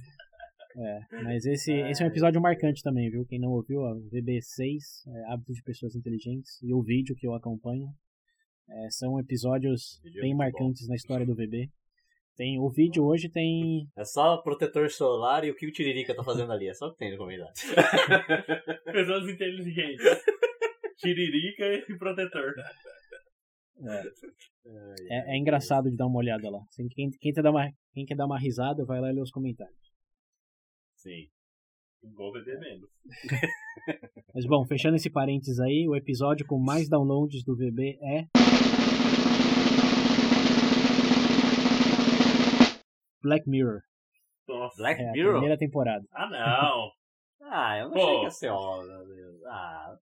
É, mas esse, esse é um episódio marcante também, viu? Quem não ouviu, ó, VB6, é, Hábitos de Pessoas Inteligentes, e o vídeo que eu acompanho. é, são episódios vídeo é bem marcantes na história do VB. Tem, o vídeo hoje tem. É só protetor solar e o que o Tiririca tá fazendo ali. É só o que tem no comentário. Pessoas inteligentes. Tiririca e protetor. É, é engraçado de dar uma olhada lá. Assim, quem, quem, quer dar uma, quem quer dar uma risada, vai lá e lê os comentários. Sim. Vou beber menos. Mas bom, fechando esse parênteses aí, o episódio com mais downloads do VB é. Black Mirror. Nossa. Black É Mirror? primeira temporada. Ah, não. Ah, eu não Pô. achei que ia ser Deus. Ah,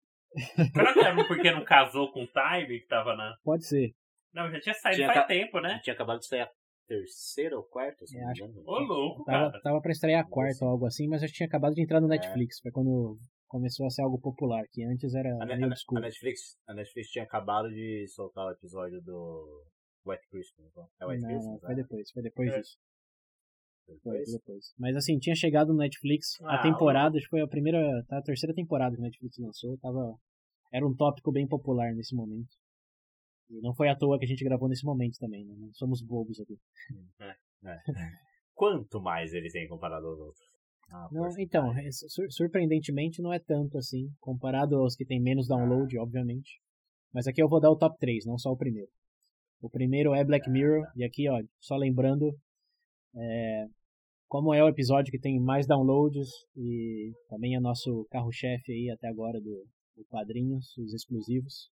Será que era porque não casou com o Time que tava na. Pode ser. Não, já tinha saído Tinha faz ca- tempo, né? tinha acabado de sair a terceira ou quarta, se É, não me acho- engano. Ô, louco, Tava, cara. tava pra estrear a quarta ou algo assim, mas eu tinha acabado de entrar no É. Netflix. Foi quando começou a ser algo popular, que antes era A, meio a a Netflix, a Netflix tinha acabado de soltar o episódio do White Christmas. então. É White Não, Christmas? não, foi né? depois, foi depois É. disso. Depois? depois. Mas assim, tinha chegado no Netflix, a Ah, temporada, acho que foi a primeira, tá, a terceira temporada que o Netflix lançou, tava, era um tópico bem popular nesse momento. E não foi à toa que a gente gravou nesse momento também, né? Não somos bobos aqui. Quanto mais ele tem comparado aos outros? Ah, Não, então, é, sur- surpreendentemente não é tanto assim, comparado aos que tem menos download, obviamente. Mas aqui eu vou dar o top 3, não só o primeiro. O primeiro é Black Mirror, e aqui, ó, só lembrando, é, como é o episódio que tem mais downloads e também é nosso carro-chefe aí até agora do, do Quadrinhos, os exclusivos.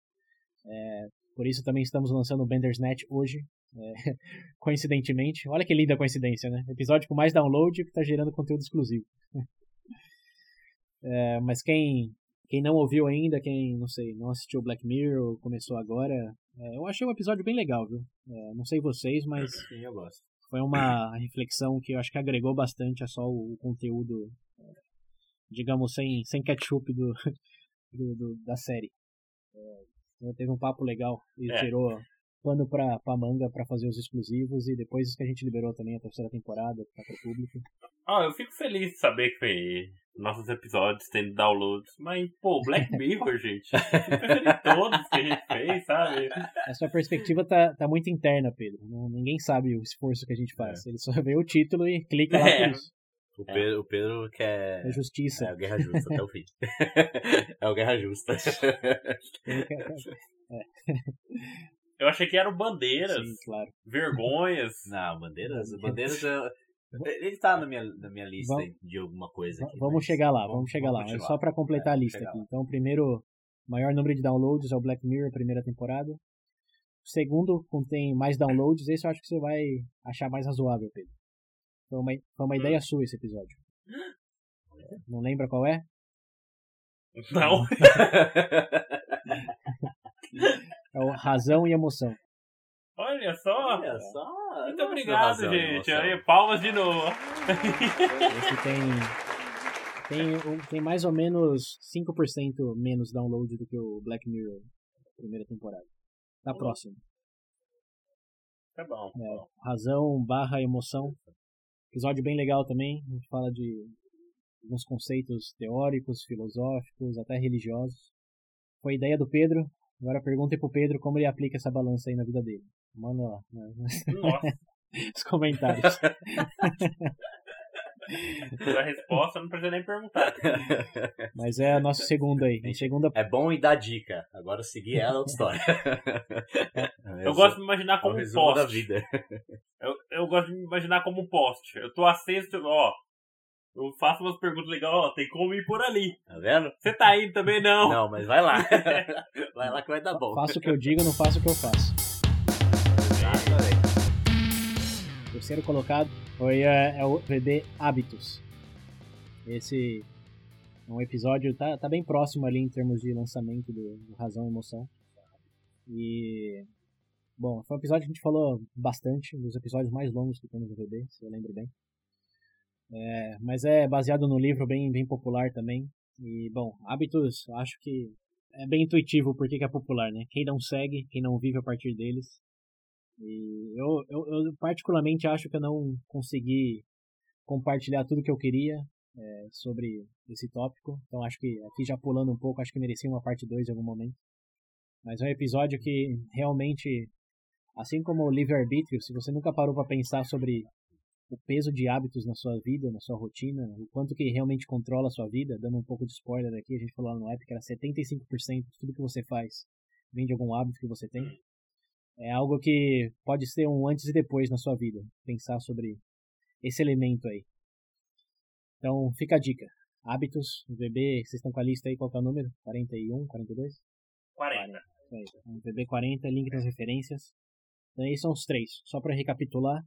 É, por isso também estamos lançando o Bandersnatch hoje, é, coincidentemente. Olha que linda coincidência, né? Episódio com mais download que está gerando conteúdo exclusivo. É, mas quem, quem não ouviu ainda, quem, não sei, não assistiu Black Mirror, começou agora, é, eu achei um episódio bem legal, viu? É, não sei vocês, mas Sim, eu gosto. Foi uma reflexão que eu acho que agregou bastante a só o, conteúdo, é, digamos, sem, sem ketchup do, do, do- da série. É, então teve um papo legal e É. tirou pano pra, pra manga pra fazer os exclusivos e depois isso que a gente liberou também a terceira temporada tá pro público. Ah, eu fico feliz de saber que nossos episódios têm downloads. Mas, pô, Black Mirror, gente. Eu fico preferindo todos que a gente fez, sabe? A sua perspectiva tá, tá muito interna, Pedro. Ninguém sabe o esforço que a gente faz. Ele só vê o título e clica lá É. por isso. O Pedro, o Pedro quer. É justiça. É o Guerra Justa até o fim. é o Guerra Justa. Quer- Eu achei que eram bandeiras, Sim, claro. vergonhas. Não, bandeiras. Bandeiras. é- Ele tá na minha, na minha lista Vamos- de alguma coisa aqui. Vamos chegar lá, vamos- chegar lá. vamos Mas continuar. só pra completar a É, lista chegar aqui. lá. Então, o primeiro maior número de downloads é o Black Mirror, primeira temporada. O segundo contém mais downloads. Esse eu acho que você vai achar mais razoável, Pedro. Foi uma, foi uma ideia sua esse episódio. Não lembra qual é? Não. É o Razão e Emoção. Olha só. Olha só. Muito gosto obrigado, gente. emoção. Aí, palmas de novo. Esse tem, tem, tem mais ou menos 5% menos download do que o Black Mirror, primeira temporada. Tá próximo. Tá bom. É, razão barra emoção. Episódio bem legal também. A gente fala de alguns conceitos teóricos, filosóficos, até religiosos. Foi ideia do Pedro. Agora perguntem pro Pedro como ele aplica essa balança aí na vida dele. Manda lá né, Nossa, nos comentários. a resposta não precisa nem perguntar. Mas é a nosso segundo aí. A segunda É bom e dá dica. Agora seguir ela é outra história. Eu gosto de me imaginar É como um resumo da poste. vida. Eu, eu gosto de me imaginar como um poste. Eu tô aceso, ó. Eu faço umas perguntas legais, ó. Tem como ir por ali. Tá vendo? Você tá indo também não? Não, mas vai lá. vai lá que vai dar bom. faço o que eu digo, não faço o que eu faço. Exatamente. Terceiro colocado foi é, é o VB Hábitos. Esse é um episódio, tá, tá bem próximo ali em termos de lançamento do, do Razão e Emoção. E. Bom, foi um episódio que a gente falou bastante, um dos episódios mais longos que temos no VB, se eu lembro bem. É, mas é baseado no livro bem, bem popular também. E, bom, Hábitos, acho que é bem intuitivo porque que é popular, né? Quem não segue, quem não vive a partir deles, e eu, eu, eu particularmente acho que eu não consegui compartilhar tudo que eu queria é, sobre esse tópico. Então acho que aqui já pulando um pouco, acho que merecia uma parte 2 em algum momento. Mas é um episódio que realmente, assim como o livre-arbítrio, se você nunca parou para pensar sobre o peso de hábitos na sua vida, na sua rotina, o quanto que realmente controla a sua vida, dando um pouco de spoiler aqui, a gente falou lá no app que era 75% de tudo que você faz vem de algum hábito que você tem. É algo que pode ser um antes e depois na sua vida, pensar sobre esse elemento aí. Então, fica a dica. Hábitos, VB, vocês estão com a lista aí, qual é o número? 41, 42? 40. Isso aí. Então, VB40, link nas referências. Então, esses são os três. Só para recapitular.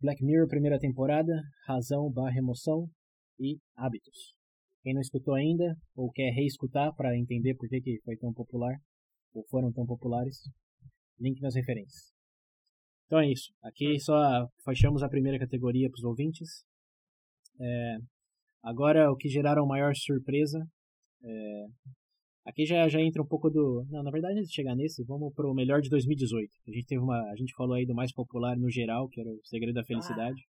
Black Mirror, primeira temporada, Razão barra Emoção e Hábitos. Quem não escutou ainda, ou quer reescutar para entender por que, que foi tão popular, ou foram tão populares, link nas referências. Então é isso. Aqui só fechamos a primeira categoria para os ouvintes. É, agora, o que geraram maior surpresa. É, aqui já, já entra um pouco do. Não, na verdade, antes de chegar nesse, vamos para o melhor de 2018. A gente teve uma. A gente falou aí do mais popular no geral, que era o Segredo da Felicidade.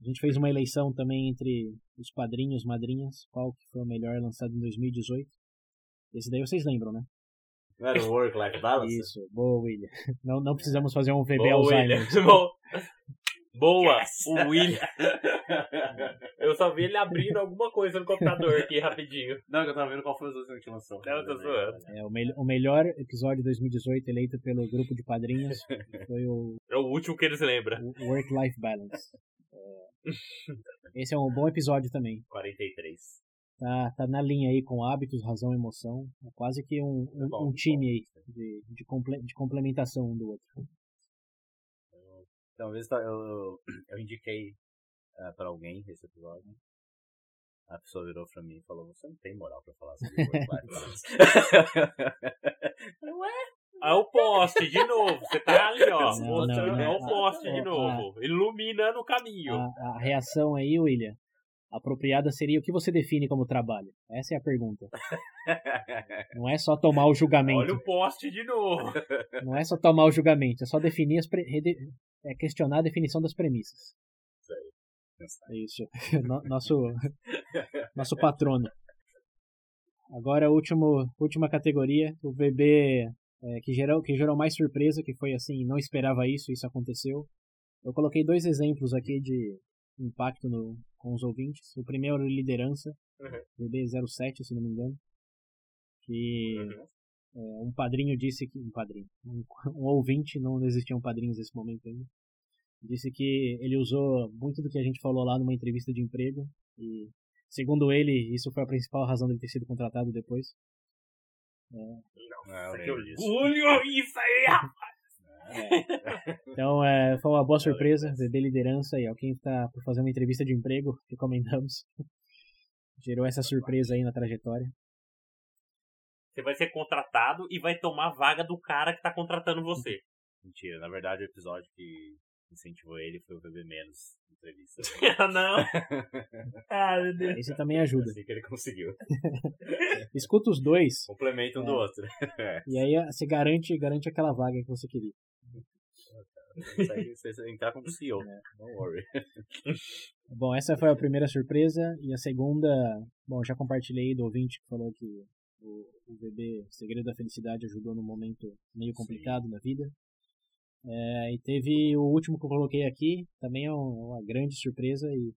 A gente fez uma eleição também entre os padrinhos, madrinhas, qual que foi o melhor lançado em 2018. Esse daí vocês lembram, né? Não era o Work-Life Balance? Isso, boa, William. Não, não precisamos fazer um VB Boa, Alzheimer. William. Boa. Yes. O William. Eu só vi ele abrindo alguma coisa no computador aqui rapidinho. Não, que eu tava vendo qual foi os outros que lançou. Não, eu tô zoando. É, o, mel- o melhor episódio de 2018 eleito pelo grupo de padrinhos foi o, É o último que eles lembram. o Work-Life Balance. É, esse é um bom episódio também. 43. Tá, tá na linha aí com hábitos, razão e emoção. É quase que um, um, bom, um time bom. aí de, de, comple- de complementação um do outro. Então, uma vez eu, eu, eu indiquei uh, pra alguém esse episódio. A pessoa virou pra mim e falou: Você não tem moral pra falar sobre Work-Life Balance. É o poste de novo. Você tá ali, ó. Não, mostrando. não, É o não. poste de novo. Iluminando o caminho. A, a reação aí, William, apropriada seria o que você define como trabalho? Essa é a pergunta. Não é só tomar o julgamento. Olha o poste de novo. Não é só tomar o julgamento, é só definir as pre... é questionar a definição das premissas. É isso. No- nosso nosso patrono. Agora a último, última categoria, o VB é, que gerou que gerou mais surpresa, que foi assim, não esperava isso, isso aconteceu. Eu coloquei dois exemplos aqui de impacto no, com os ouvintes. O primeiro liderança, Uhum. VB07, se não me engano, que É, um padrinho disse que. Um padrinho. Um, um ouvinte, não existiam padrinhos nesse momento ainda. Disse que ele usou muito do que a gente falou lá numa entrevista de emprego. E, segundo ele, isso foi a principal razão dele ter sido contratado depois. É, Não, Que eu lembro disso. orgulho isso aí, rapaz! Então, é, foi uma boa surpresa, VB Liderança e alguém está por fazer uma entrevista de emprego, recomendamos. Gerou essa surpresa aí na trajetória. Você vai ser contratado e vai tomar a vaga do cara que tá contratando você. Mentira, na verdade o episódio que incentivou ele foi o BB Menos entrevista. Ah, não. Ah, meu Deus. Esse também ajuda. Assim que ele conseguiu. Escuta os dois Complementa um do É. outro. e aí você garante, garante aquela vaga que você queria. Você entrar como CEO. Don't worry. Bom, essa foi a primeira surpresa. E a segunda, bom, já compartilhei do ouvinte que falou que o, o VB Segredo da Felicidade ajudou num momento meio complicado na vida. É, e teve o último que eu coloquei aqui, também é um- uma grande surpresa e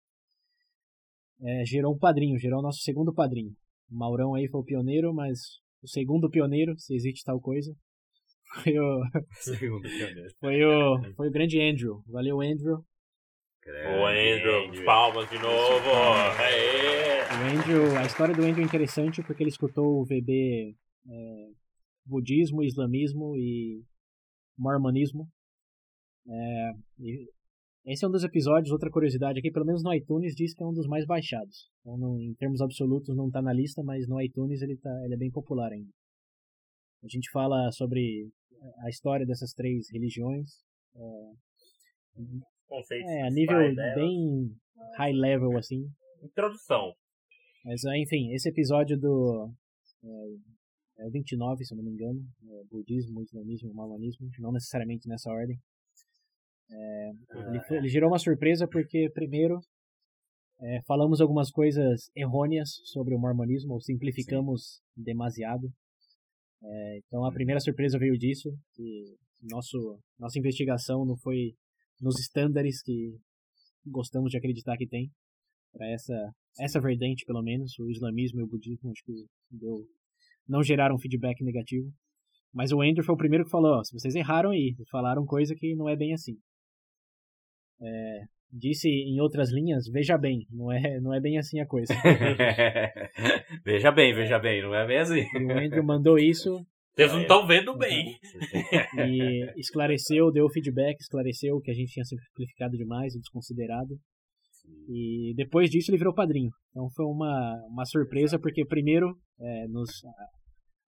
é, gerou um padrinho, gerou o nosso segundo padrinho. O Maurão aí foi o pioneiro, mas o segundo pioneiro, se existe tal coisa, foi o, Segundo foi o, foi o grande Andrew. Valeu, Andrew. O Andrew, palmas de novo. Aê! O Andrew, a história do Andrew é interessante porque ele escutou o VB é, budismo, islamismo e mormonismo. É, e esse é um dos episódios, outra curiosidade aqui, pelo menos no iTunes diz que é um dos mais baixados. Então, não- em termos absolutos não está na lista, mas no iTunes ele, tá, ele é bem popular ainda. A gente fala sobre a história dessas três religiões. Conceitos É, a nível bem high level, assim. Introdução. Mas, ah, enfim, esse episódio do. É, é o 29, se eu não me engano. É, budismo, islamismo, mormonismo. Não necessariamente nessa ordem. É, ele, ele gerou uma surpresa porque, primeiro, é, falamos algumas coisas errôneas sobre o mormonismo, ou simplificamos demasiado. É, então, a primeira surpresa veio disso. Que nosso, nossa investigação não foi nos estándares que gostamos de acreditar que tem. Para essa essa vertente, pelo menos, o islamismo e o budismo, acho que deu, não geraram feedback negativo. Mas o Andrew foi o primeiro que falou, se vocês erraram aí, falaram coisa que não é bem assim. É, disse em outras linhas, veja bem, não é, não é bem assim a coisa. veja bem, veja bem, não é bem assim. E o Andrew mandou isso Vocês não estão vendo bem. e esclareceu, deu feedback, esclareceu que a gente tinha simplificado demais e desconsiderado. E depois disso ele virou padrinho. Então foi uma, uma surpresa, porque primeiro é, nos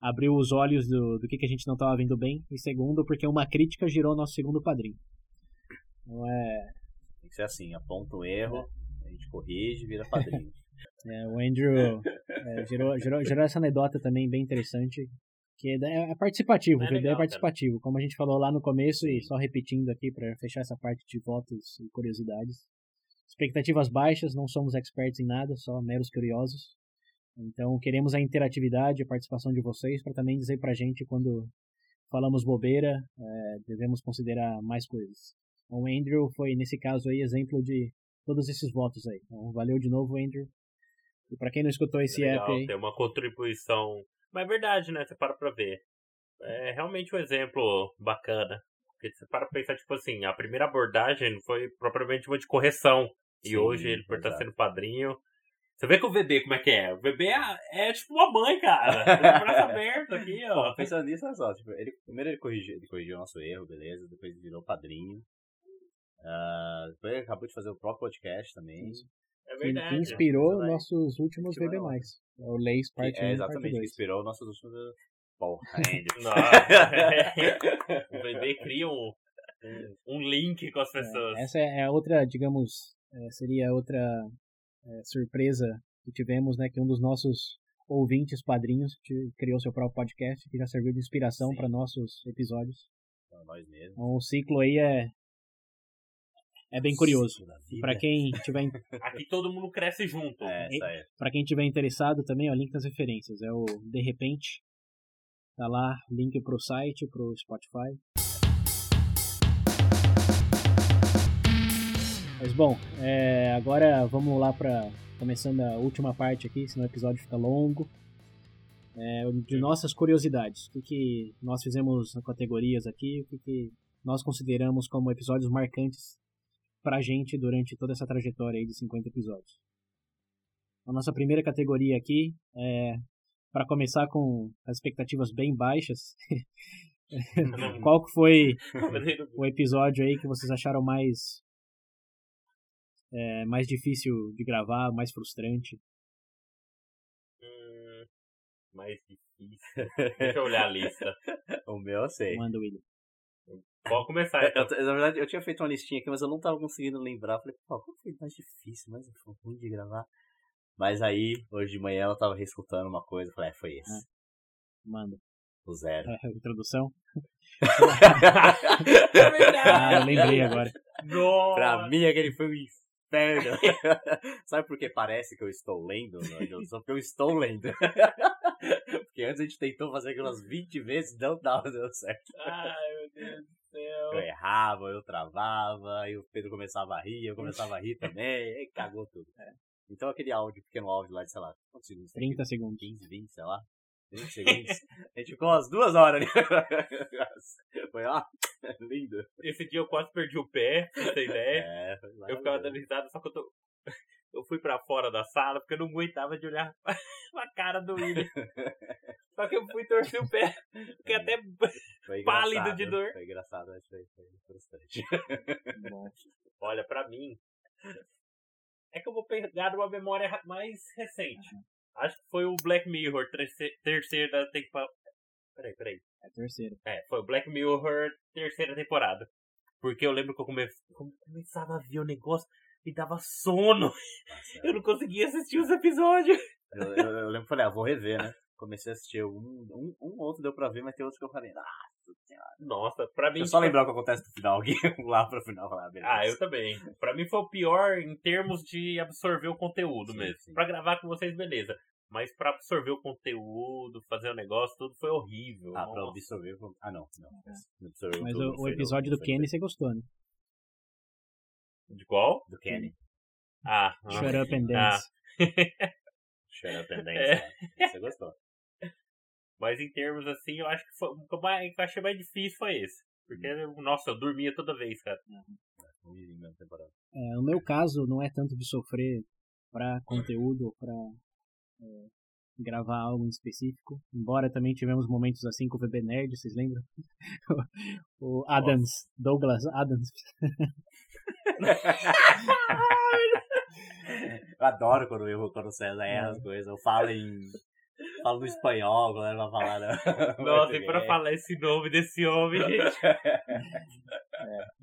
abriu os olhos do, do que, que a gente não estava vendo bem, e segundo, porque uma crítica girou nosso segundo padrinho. Então é, ser assim, aponta um erro, a gente corrige e vira padrinho. é, o Andrew é, gerou, gerou, gerou essa anedota também bem interessante, que é, é participativo, É o VD é legal, participativo, como a gente falou lá no começo, e só repetindo aqui para fechar essa parte de votos e curiosidades. Expectativas baixas, não somos experts em nada, só meros curiosos. Então queremos a interatividade, a participação de vocês para também dizer pra gente quando falamos bobeira, é, devemos considerar mais coisas. Então, O Andrew foi nesse caso aí exemplo de todos esses votos aí. Então valeu de novo, Andrew. E para quem não escutou esse Legal, app aí, ter uma contribuição. Mas é verdade, né? Você para pra ver. É realmente um exemplo bacana. Porque você para pra pensar, tipo assim, a primeira abordagem foi propriamente uma de correção. E Sim, hoje ele, por estar exato. sendo padrinho. Você vê que o VB, como é que é? O VB é, é tipo uma mãe, cara. Tem o braço aberto aqui, ó. Pô, pensando nisso, olha só, tipo, ele, primeiro ele corrigiu, ele corrigiu o nosso erro, beleza, depois ele virou padrinho. Ah, depois ele acabou de fazer o próprio podcast também. É que, verdade. que inspirou Vai. nossos últimos VB+. lá. É o Leis parte 1 é parte exatamente, que 2. inspirou nossos últimos. Porra, Andrew. Nossa. o VB cria um, um, link com as pessoas. Essa é outra, digamos, é, seria outra é, surpresa que tivemos, né? Que um dos nossos ouvintes padrinhos criou seu próprio podcast, que já serviu de inspiração Sim. para nossos episódios. Então, nós mesmos. Então o ciclo aí é é bem curioso. Para quem tiver Aqui todo mundo cresce junto. É, é. para quem tiver interessado também, ó, link nas referências. É o De Repente. Tá lá, link pro site, pro Spotify. Mas bom, é, agora vamos lá para começando a última parte aqui, senão o episódio fica longo. é, de nossas curiosidades. O que, que nós fizemos na categorias aqui, o que, que nós consideramos como episódios marcantes pra gente durante toda essa trajetória aí de 50 episódios. A nossa primeira categoria aqui é para começar com as expectativas bem baixas. Qual que foi o episódio aí que vocês acharam mais é, mais difícil de gravar, mais frustrante? Hum, mais difícil. Deixa eu olhar a lista. o meu eu sei. Manda, William. Pode começar. Eu, Então. eu- na verdade, eu tinha feito uma listinha aqui, mas eu não tava conseguindo lembrar. Eu Falei, pô, qual foi mais difícil, mais ruim de gravar? Mas aí, hoje de manhã, eu tava reescutando uma coisa. eu Falei, é, foi esse. Manda. O zero. É, introdução. É verdade. Ah, eu lembrei agora. Nossa. pra mim, aquele foi um inferno. Sabe por que parece que eu estou lendo? Não, Só porque eu estou lendo. porque antes a gente tentou fazer aquilo umas 20 vezes, não dava, deu certo. Ai, meu Deus céu. Eu errava, eu travava, aí o Pedro começava a rir, eu começava a rir também, aí cagou tudo. Então aquele áudio, pequeno áudio lá de, sei lá, quantos segundos? tem? 30 segundos. 15, 20, sei lá. 20 segundos. A gente ficou umas duas horas ali. Foi, ó, lindo. Esse dia eu quase perdi o pé, pra ter ideia. É, foi lá. Eu ficava dando risada, só que eu tô. Eu fui pra fora da sala porque eu não aguentava de olhar pra cara do William. Só que eu fui torcer o pé. Fiquei até. Pálido de dor. Foi engraçado, mas foi, foi frustrante. Olha, pra mim. É que eu vou pegar uma memória mais recente. Acho que foi o Black Mirror, terce- terceira temporada. Peraí, peraí. é a terceira. É, foi o Black Mirror, terceira temporada. Porque eu lembro que eu come- começava a ver o negócio e dava sono. Eu não conseguia assistir os episódios. Eu, eu, eu lembro que falei, ah, vou rever, né? Comecei a assistir um, um, um outro deu pra ver, mas tem outros que eu falei, ah, senhora. Nossa, pra mim. Deixa eu só lembrar o que acontece no final aqui, lá pro final, falar, ah, beleza. Ah, eu também. Pra mim foi o pior em termos de absorver o conteúdo Sim, mesmo. sim. Pra gravar com vocês, beleza. Mas pra absorver o conteúdo, fazer o negócio, tudo foi horrível. Ah, pra Nossa. absorver. Ah, não, não. Não absorver Mas o, o episódio não, do Kenny você gostou, né? De qual? Do Kenny. Ah, Shut up and Ah. dance. Shut up and É. dance. né? Você gostou. Mas em termos assim, eu acho que foi, o que eu achei mais difícil foi esse. Porque, Hum. nossa, eu dormia toda vez, cara. Temporada. É, no meu caso, não é tanto de sofrer pra conteúdo ou pra é, gravar algo em específico. Embora também tivemos momentos assim com o VB Nerd, vocês lembram? o Adams, Douglas Adams. Eu adoro quando eu quando o César erra as coisas. Eu falo em. Falo no espanhol, quando ela vai falar. no Nossa, e pra falar esse nome desse homem, gente.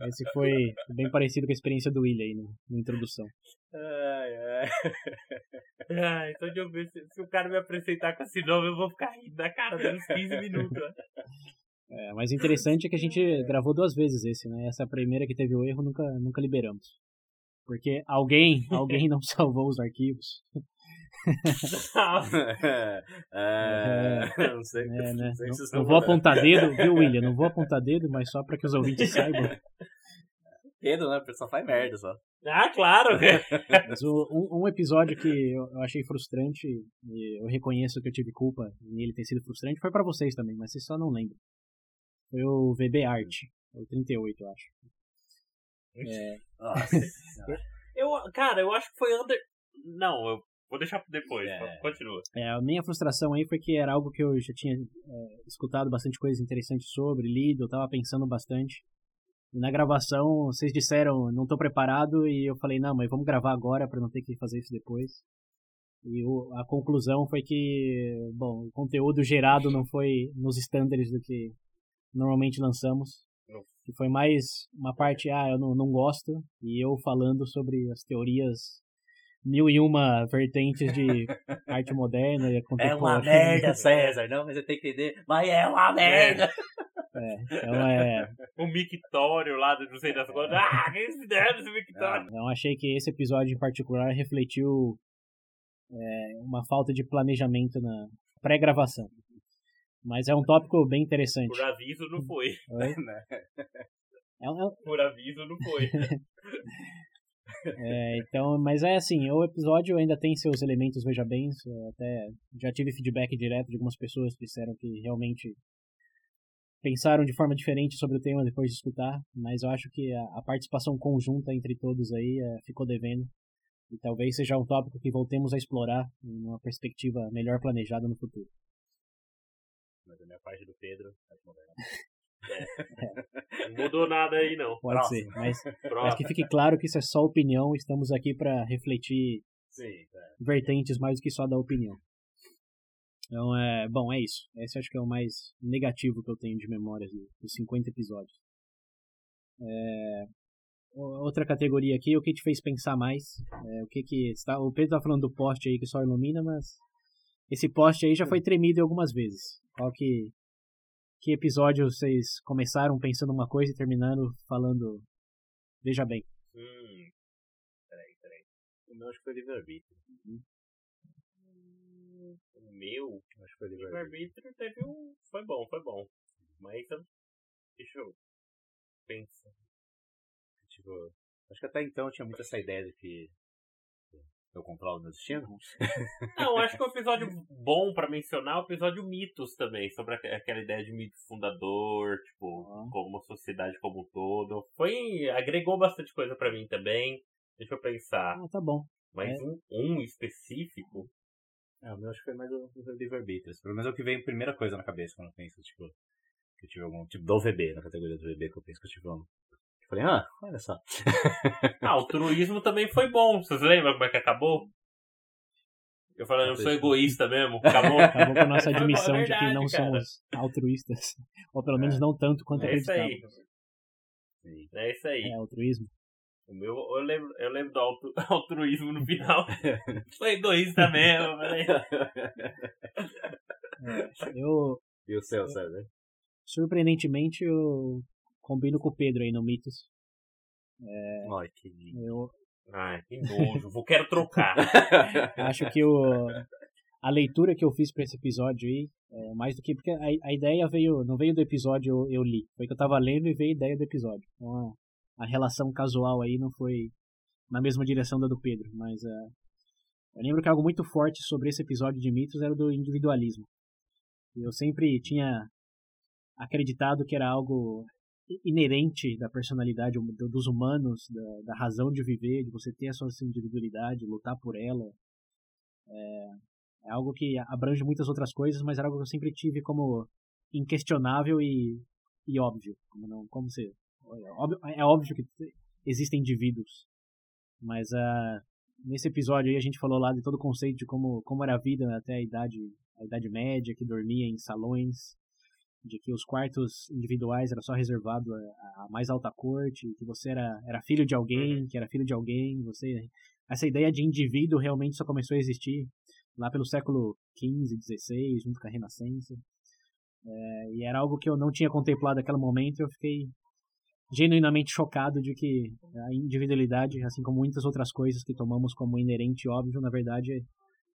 Esse foi bem parecido com a experiência do William aí no, na introdução. Ai, ai. Ah, então de eu ver se, se o cara me apresentar com esse nome, eu vou ficar rindo da cara dele uns 15 minutos. Né? É, mas o interessante é que a gente gravou duas vezes esse, né? Essa primeira que teve o erro, nunca, nunca liberamos. Porque alguém, alguém não salvou os arquivos. É, não sei. É, né? não sei Não, se não eu vou apontar dedo, viu, William? Não vou apontar dedo, mas só pra que os ouvintes saibam. Pedro, né? O pessoal faz merda só. Ah, claro! Mas o- um, um episódio que eu, eu achei frustrante, e eu reconheço que eu tive culpa em ele ter sido frustrante, foi pra vocês também, mas vocês só não lembram. Foi o VB Art, o 38, eu acho. É, Nossa. Eu, cara, eu acho que foi under. Não, eu vou deixar pra depois. É. Continua. É, a minha frustração aí foi que era algo que eu já tinha é, escutado bastante coisas interessantes sobre, lido, eu tava pensando bastante. E na gravação, vocês disseram, não tô preparado, e eu falei, não, mas vamos gravar agora pra não ter que fazer isso depois. E a conclusão foi que, bom, o conteúdo gerado não foi nos estándares do que normalmente lançamos. Não. E foi mais uma parte, ah, eu não, não gosto, e eu falando sobre as teorias mil e uma vertentes de arte moderna e É uma merda, César. Não, mas você tem que entender. Mas é uma merda. É, então é, O mictório lá do não sei das coisas. Ah, quem se deve esse mictório? então achei que esse episódio em particular refletiu é, uma falta de planejamento na pré-gravação. Mas é um tópico bem interessante. Por aviso não foi. Oi? Né? É é Por aviso não foi. É, então, mas é assim, o episódio ainda tem seus elementos veja bem, até já tive feedback direto de algumas pessoas que disseram que realmente pensaram de forma diferente sobre o tema depois de escutar, mas eu acho que a, a participação conjunta entre todos aí é, ficou devendo. E talvez seja um tópico que voltemos a explorar em uma perspectiva melhor planejada no futuro. Mas a minha parte do Pedro, é. Não mudou nada aí, não. Pode Próximo. ser, mas, mas, que fique claro que isso é só opinião, estamos aqui para refletir Sim, é. vertentes mais do que só dar opinião. Então, é, bom, é isso. Esse acho que é o mais negativo que eu tenho de memórias dos 50 episódios. É, outra categoria aqui, o que te fez pensar mais? É, o que que está, o Pedro tá falando do poste aí que só ilumina, mas esse poste aí já foi tremido algumas vezes. Qual que que episódio vocês começaram pensando uma coisa e terminaram falando veja bem? Hum. Peraí, peraí. O meu acho que foi livre-arbítrio. Uhum. O meu, acho que foi livre-arbítrio. teve um. Foi bom, foi bom. Mas deixa eu pensar. Tipo, acho que até então eu tinha muito essa ideia de que eu controlo meu destino. Não, acho que é um episódio bom para mencionar o episódio Mitos também, sobre aquela ideia de mito fundador, tipo, uhum. como sociedade como um todo. Foi. agregou bastante coisa para mim também. Deixa eu pensar. Ah, tá bom. Mas é. um, um específico. É, o meu acho que foi mais o, o livre-arbítrio. Pelo menos é o que veio a primeira coisa na cabeça quando eu penso, tipo, que eu tive algum. Tipo, do VB, na categoria do VB, que eu penso que eu tive um Falei, ah, olha só. ah, o truísmo também foi bom. Vocês lembram como é que acabou? Eu falei, eu sou egoísta mesmo. Acabou. Acabou com a nossa admissão verdade, de que não cara. somos altruístas. Ou pelo menos é. não tanto quanto é acreditávamos. É isso aí. É altruísmo. O meu, eu lembro, eu lembro do altru, altruísmo no final. Sou egoísta mesmo. É, eu, e o seu, César? Surpreendentemente, eu combino com o Pedro aí no Mitos. É, Ai, que lindo. Eu... Ai, que nojo. Vou quero trocar. Acho que o, a leitura que eu fiz para esse episódio aí, é, mais do que. Porque a, a ideia veio. Não veio do episódio eu, eu li. Foi que eu tava lendo e veio a ideia do episódio. Então a, a relação casual aí não foi na mesma direção da do Pedro. Mas uh, eu lembro que algo muito forte sobre esse episódio de mitos era do individualismo. Eu sempre tinha acreditado que era algo inerente da personalidade dos humanos, da, da, razão de viver, de você ter a sua individualidade, lutar por ela. É, é, algo que abrange muitas outras coisas, mas era algo que eu sempre tive como inquestionável e, e óbvio. Como não, como se, é óbvio, é óbvio que existem indivíduos, mas uh, nesse episódio aí a gente falou lá de todo o conceito de como, como era a vida até a idade, a idade média, que dormia em salões, de que os quartos individuais era só reservado à mais alta corte, que você era, era filho de alguém, uhum. que era filho de alguém, você essa ideia de indivíduo realmente só começou a existir lá pelo século XV, XVI, junto com a Renascença. É, e era algo que eu não tinha contemplado naquele momento, eu fiquei genuinamente chocado de que a individualidade, assim como muitas outras coisas que tomamos como inerente e óbvio, na verdade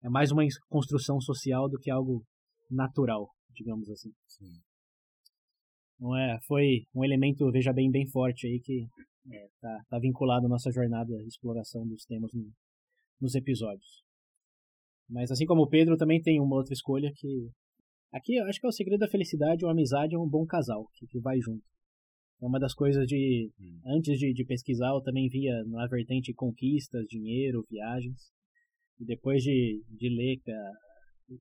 é mais uma construção social do que algo natural, digamos assim. Sim. Não é, foi um elemento, veja bem, bem forte aí que é, tá, tá vinculado à nossa jornada de exploração dos temas no, nos episódios. Mas assim como o Pedro, também tem uma outra escolha que. Aqui eu acho que é o segredo da felicidade, uma amizade é um bom casal, que, que vai junto. É uma das coisas de. Hum. Antes de, de pesquisar, eu também via na vertente conquistas, dinheiro, viagens. E depois de, de ler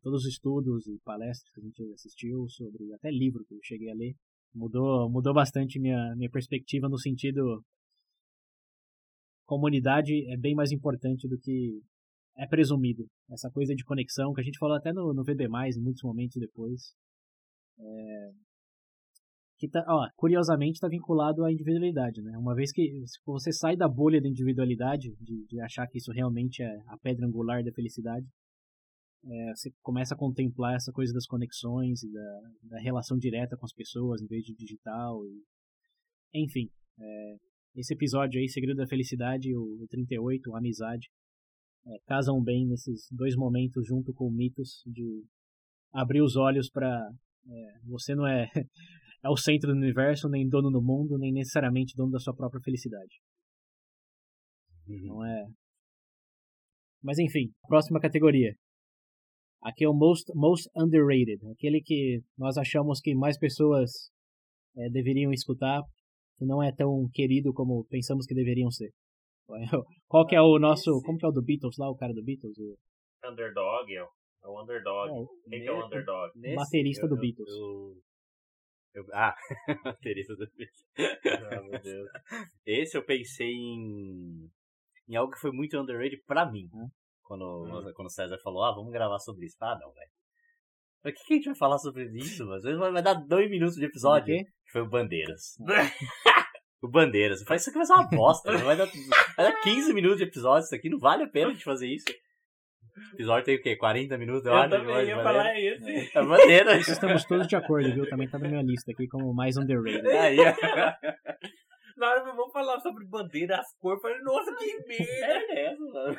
todos os estudos e palestras que a gente assistiu sobre. até livro que eu cheguei a ler Mudou, mudou bastante minha, minha perspectiva no sentido. Comunidade é bem mais importante do que é presumido. Essa coisa de conexão que a gente falou até no, no VB, em muitos momentos depois. É, que tá, ó, curiosamente está vinculado à individualidade, né? Uma vez que você sai da bolha da individualidade, de, de achar que isso realmente é a pedra angular da felicidade, é, você começa a contemplar essa coisa das conexões e da, da, relação direta com as pessoas em vez de digital. E... Enfim, é, esse episódio aí, Segredo da Felicidade, o, o 38, a Amizade, é, casam bem nesses dois momentos junto com o Mitos de abrir os olhos para é, você não é é o centro do universo, nem dono do mundo, nem necessariamente dono da sua própria felicidade. Uhum. Não é. Mas enfim, próxima categoria. Aqui é o most, most underrated. Aquele que nós achamos que mais pessoas é, deveriam escutar, que não é tão querido como pensamos que deveriam ser. Qual que é o nosso. Como que é o do Beatles lá, o cara do Beatles? O Underdog, é o é underdog. É, Quem que é o underdog? Nesse, baterista do eu- Beatles. eu- eu- ah, baterista do Beatles. Ah, meu Deus. Esse eu pensei em, em algo que foi muito underrated pra mim. Hum. Quando, Hum. quando o César falou, ah, vamos gravar sobre isso. Ah, não, velho. Mas o que, que a gente vai falar sobre isso, mano? Às vezes vai dar dois minutos de episódio. quê? Que foi o Bandeiras. o Bandeiras. Eu falei, isso aqui vai ser uma bosta. vai, dar, vai dar 15 minutos de episódio. Isso aqui não vale a pena a gente fazer isso. O episódio tem o quê? 40 minutos? Eu acho, de também ia falar esse. A bandeira. Isso estamos todos de acordo, viu? Também tá na minha lista aqui como mais underrated. Aí, Na hora que vamos falar sobre bandeira, as cores, eu falei, nossa, que merda! é essa, mano.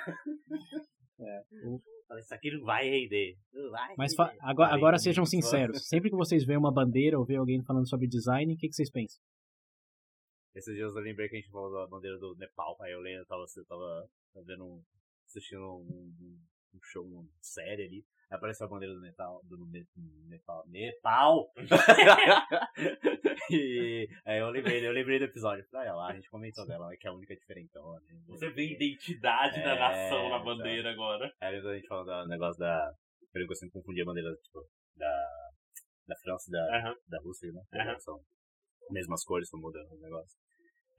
É, Isso aqui não vai render. Não vai Mas render. agora, 40 agora sejam minutos. sinceros. Sempre que vocês veem uma bandeira ou veem alguém falando sobre design, o que, que vocês pensam? Esses dias eu lembrei que a gente falou da bandeira do Nepal. Aí eu lembro, eu tava, eu tava vendo um, assistindo um, um, um show, uma série ali. Apareceu a bandeira do Nepal. Do Ne- Nepal. Nepal! e aí eu lembrei, eu lembrei do episódio. Falei, lá, a gente comentou dela, que é a única diferentona. né? Você vê identidade da É, nação na tá. bandeira agora. Aí a gente falou do negócio da. Eu não sempre confundir a bandeira, tipo, da. Da França e da, Aham. da Rússia, né? Aham. São mesmas cores, estão mudando o negócio.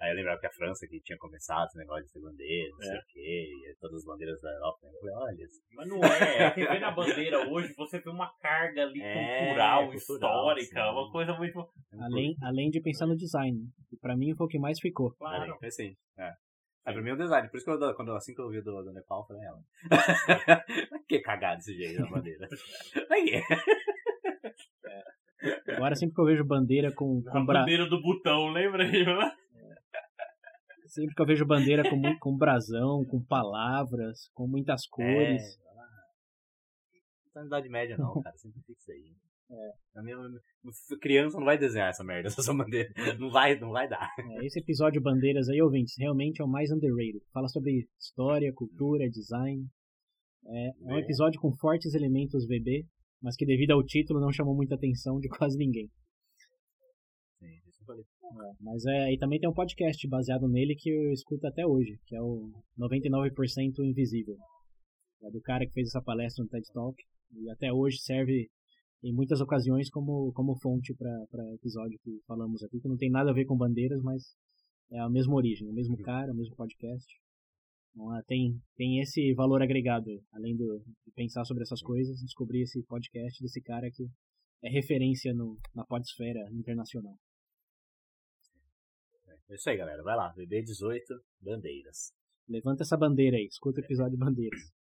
Aí eu lembrava que a França que tinha começado esse negócio de ser bandeira, não sei É. o quê, e todas as bandeiras da Europa. né? Eu falei, olha, Mas não é. Você vê na bandeira hoje, você vê uma carga ali É, cultural, cultural, histórica, sim. uma coisa muito. Além, além de pensar no design. Que pra mim foi o que mais ficou. Claro. É, sim. É. É, pra mim é o design. Por isso que eu, quando, assim que eu vi do, do Nepal, eu falei, ela. Por que cagar desse jeito na bandeira? Aí. Agora sempre que eu vejo bandeira com, A com bra... bandeira do botão, lembra aí? Sempre que eu vejo bandeira com, com brasão, com palavras, com muitas cores. É, vai lá. Não na idade média não, cara. Sempre fica isso aí. É. A minha, criança não vai desenhar essa merda, essa bandeira. Não vai, não vai dar. É, esse episódio Bandeiras aí, ouvintes, realmente é o mais underrated. Fala sobre história, cultura, design. É, é um É. episódio com fortes elementos VB, mas que devido ao título não chamou muita atenção de quase ninguém. Sim, isso eu falei. É, mas é, e também tem um podcast baseado nele que eu escuto até hoje, que é o 99% Invisível. É do cara que fez essa palestra no TED Talk e até hoje serve em muitas ocasiões como, como fonte para episódio que falamos aqui, que não tem nada a ver com bandeiras, mas é a mesma origem, o mesmo cara, o mesmo podcast. Então, é, tem, tem esse valor agregado, além do, de pensar sobre essas coisas, descobrir esse podcast desse cara que é referência no, na podesfera internacional. É isso aí, galera. Vai lá. BB18, bandeiras. Levanta essa bandeira aí, escuta o episódio de bandeiras.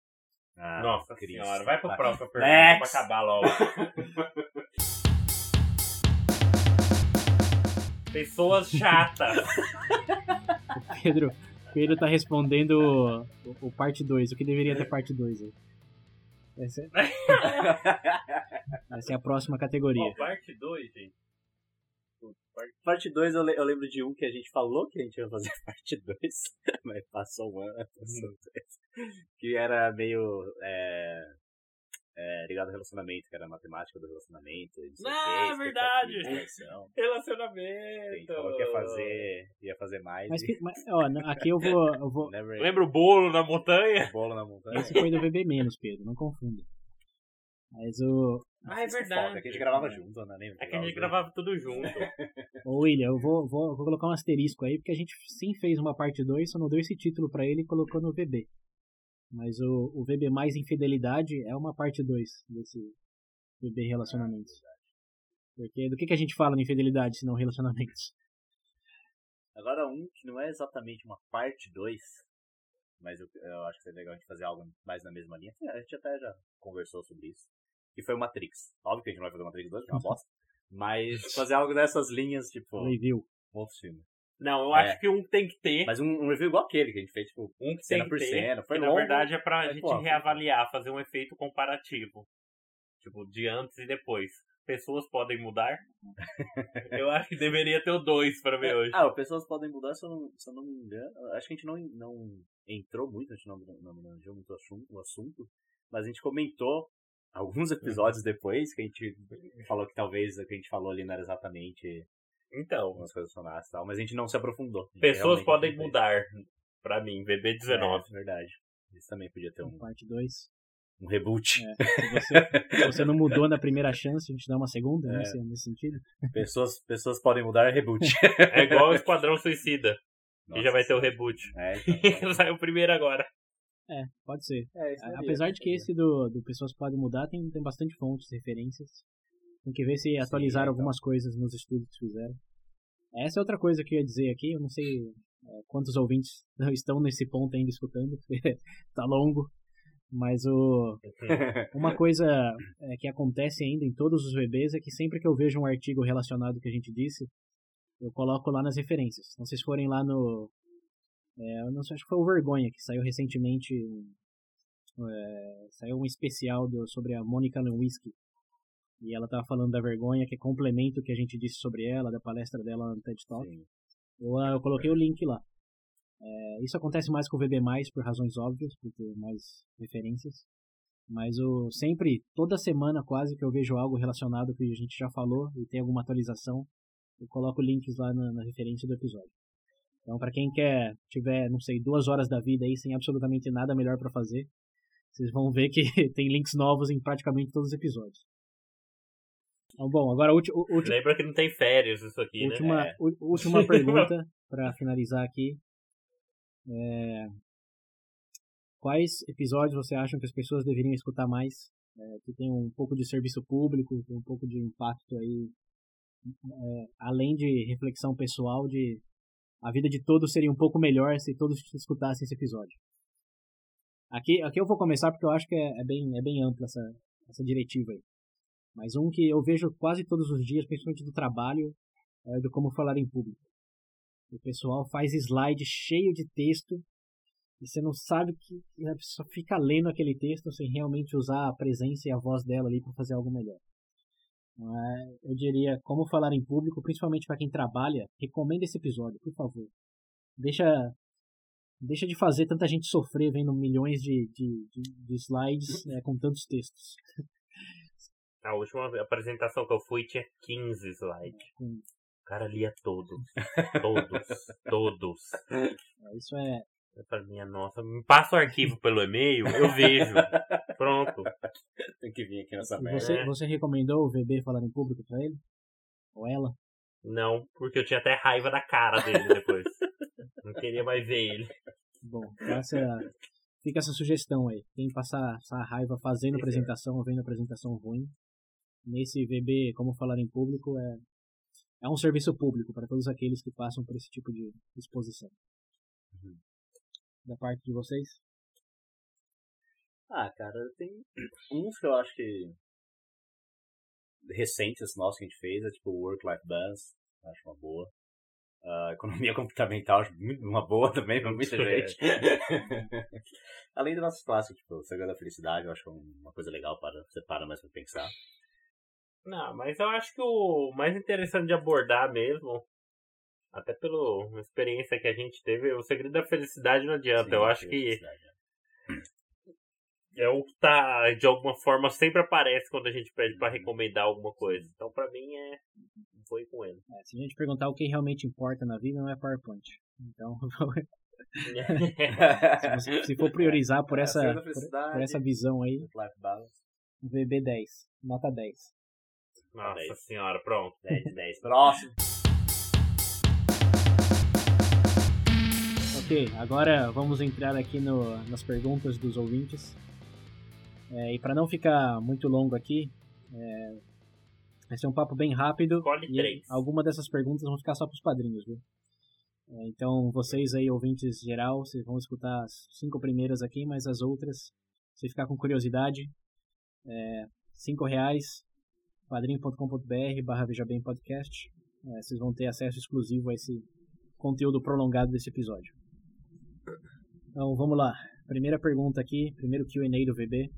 Ah, Nossa Cristo. senhora, vai pro Vai. próximo pergunta Next. pra acabar logo. Pessoas chatas. O Pedro, Pedro tá respondendo o, o, o parte 2, o que deveria ter parte 2 aí. Essa, é- essa é a próxima categoria. Ó, parte 2, gente. Parte- Parte 2 eu, eu lembro de um que a gente falou que a gente ia fazer parte 2, mas passou um ano, passou dois. Que era meio é, é, ligado ao relacionamento, que era a matemática do relacionamento. não o Ah, quê, verdade. Relacionamento. gente falou que ia fazer, ia fazer mais. Mas, que- mas, ó, aqui eu vou, eu vou. never Lembra o bolo na montanha? bolo na montanha. Esse foi do VB menos, Pedro, não confunda. Mas o. Ah, é Isso verdade. foda, que a gente gravava junto, né? Lembra? É que a gente gravava tudo junto. Ô William, eu vou, vou, vou colocar um asterisco aí, porque a gente sim fez uma parte 2, só não deu esse título pra ele e colocou no VB. Mas o, o VB mais infidelidade é uma parte 2 desse VB relacionamentos. Porque do que, que a gente fala na infidelidade se não relacionamentos? Agora um que não é exatamente uma parte 2, mas eu, eu acho que seria legal a gente fazer algo mais na mesma linha. A gente até já conversou sobre isso. Que foi o Matrix. Óbvio que a gente não vai fazer o Matrix 2, que é uma bosta. Mas fazer algo nessas linhas, tipo, Review. um outro filme. Não, eu É. acho que um tem que ter. Mas um, um review igual aquele que a gente fez, tipo, Um que cena por ter. cena. Foi que, na longo, verdade é pra mas, gente pô, reavaliar, fazer um efeito comparativo. Tipo, de antes e depois. Pessoas podem mudar. eu acho que deveria ter o 2 pra ver hoje. Ah, pessoas podem mudar, se eu não, se eu não me engano. Acho que a gente não, não entrou muito, a gente não, não manjou muito o assunto, o assunto, mas a gente comentou alguns episódios depois que a gente falou que talvez o que a gente falou ali não era exatamente Então, algumas coisas sonoras e tal, mas a gente não se aprofundou. Pessoas podem mudar. Pra mim, VB19. É, verdade. Isso também podia ter um, Parte 2. um reboot. É, se, você, se você não mudou na primeira chance, a gente dá uma segunda, É. nesse, nesse sentido. Pessoas, pessoas podem mudar é reboot. É igual o Esquadrão Suicida. que Nossa já vai ter o reboot. É, então, Saiu primeiro agora. É, pode ser. é, Apesar de que esse do, do Pessoas Podem Mudar tem, tem bastante fontes, referências. Tem que ver se atualizaram então. algumas coisas nos estudos que fizeram. Essa é outra coisa que eu ia dizer aqui, eu não sei é, quantos ouvintes estão nesse ponto ainda escutando, porque tá longo. Mas o, uma coisa é, que acontece ainda em todos os VBs é que sempre que eu vejo um artigo relacionado que a gente disse, eu coloco lá nas referências. Então, vocês forem lá no. É, eu não sei, acho que foi o Vergonha, que saiu recentemente. é, saiu um especial do, sobre a Monica Lewinsky. E ela tava falando da vergonha, que é complemento o que a gente disse sobre ela, da palestra dela no TED Talk. Sim. Eu, eu coloquei o link lá. É, isso acontece mais com o VB+, por razões óbvias, por ter mais referências. Mas o, sempre, toda semana quase que eu vejo algo relacionado que a gente já falou e tem alguma atualização, eu coloco links lá na, na referência do episódio. Então, para quem quer, tiver, não sei, duas horas da vida aí sem absolutamente nada melhor para fazer, vocês vão ver que tem links novos em praticamente todos os episódios. Então, bom, agora ulti- Lembra que não tem férias isso aqui, né? última, É. última pergunta para finalizar aqui. É, quais episódios você acha que as pessoas deveriam escutar mais? É, que tem um pouco de serviço público, tem um pouco de impacto aí, é, além de reflexão pessoal, de a vida de todos seria um pouco melhor se todos escutassem esse episódio. Aqui, aqui eu vou começar porque eu acho que é, é bem, é bem ampla essa, essa diretiva aí. Mas um que eu vejo quase todos os dias, principalmente do trabalho, é do como falar em público. O pessoal faz slide cheio de texto e você não sabe que a pessoa fica lendo aquele texto sem realmente usar a presença e a voz dela ali para fazer algo melhor. É, eu diria como falar em público, principalmente para quem trabalha, recomenda esse episódio, por favor. Deixa deixa de fazer tanta gente sofrer vendo milhões de, de, de, de slides né, com tantos textos. A última apresentação que eu fui tinha 15 slides. Com- O cara lia todos. Todos. todos. é, Isso é, Eu falei, minha nossa, me passa o arquivo pelo e-mail, eu vejo. Pronto. Tem que vir aqui nessa merda. Você, né? você recomendou o VB falar em público pra ele? Ou ela? Não, porque eu tinha até raiva da cara dele depois. Não queria mais ver ele. Bom, essa, fica essa sugestão aí. Quem passar essa raiva fazendo Esse é. apresentação ou vendo apresentação ruim, nesse VB, como falar em público, é, é um serviço público para todos aqueles que passam por esse tipo de exposição. Uhum. Da parte de vocês? Ah, cara, tem uns que eu acho que recentes nossos que a gente fez, é tipo Work-Life Balance, acho uma boa. Ah, economia comportamental, acho muito uma boa também pra muita É. gente. Além dos nossos clássicos, tipo, o Segredo da Felicidade, eu acho é uma coisa legal para você para mais pra pensar. Não, mas eu acho que o mais interessante de abordar mesmo, até pela experiência que a gente teve, o segredo da felicidade não adianta. Sim, eu acho que é. é o que tá, de alguma forma, sempre aparece quando a gente pede pra Uhum. recomendar alguma coisa. Então, pra mim, é. Foi com ele. É, se a gente perguntar o que realmente importa na vida, não é PowerPoint. Então, se, se for priorizar por É, essa, por, por essa visão aí, Work-Life Balance, VB 10, nota 10. Nossa Dez. senhora, pronto. 10 de 10. Próximo. Agora vamos entrar aqui no, nas perguntas dos ouvintes. É, e para não ficar muito longo aqui, é, vai ser um papo bem rápido. Escolhe e três. algumas dessas perguntas vão ficar só para os padrinhos, viu? É, então, vocês aí, ouvintes geral, vocês vão escutar as cinco primeiras aqui, mas as outras, se ficar com curiosidade, é, cinco reais, padrim.com.br barra Veja Bem Podcast. É, vocês vão ter acesso exclusivo a esse conteúdo prolongado desse episódio. Então, vamos lá. Primeira pergunta aqui, primeiro Q&A do VB,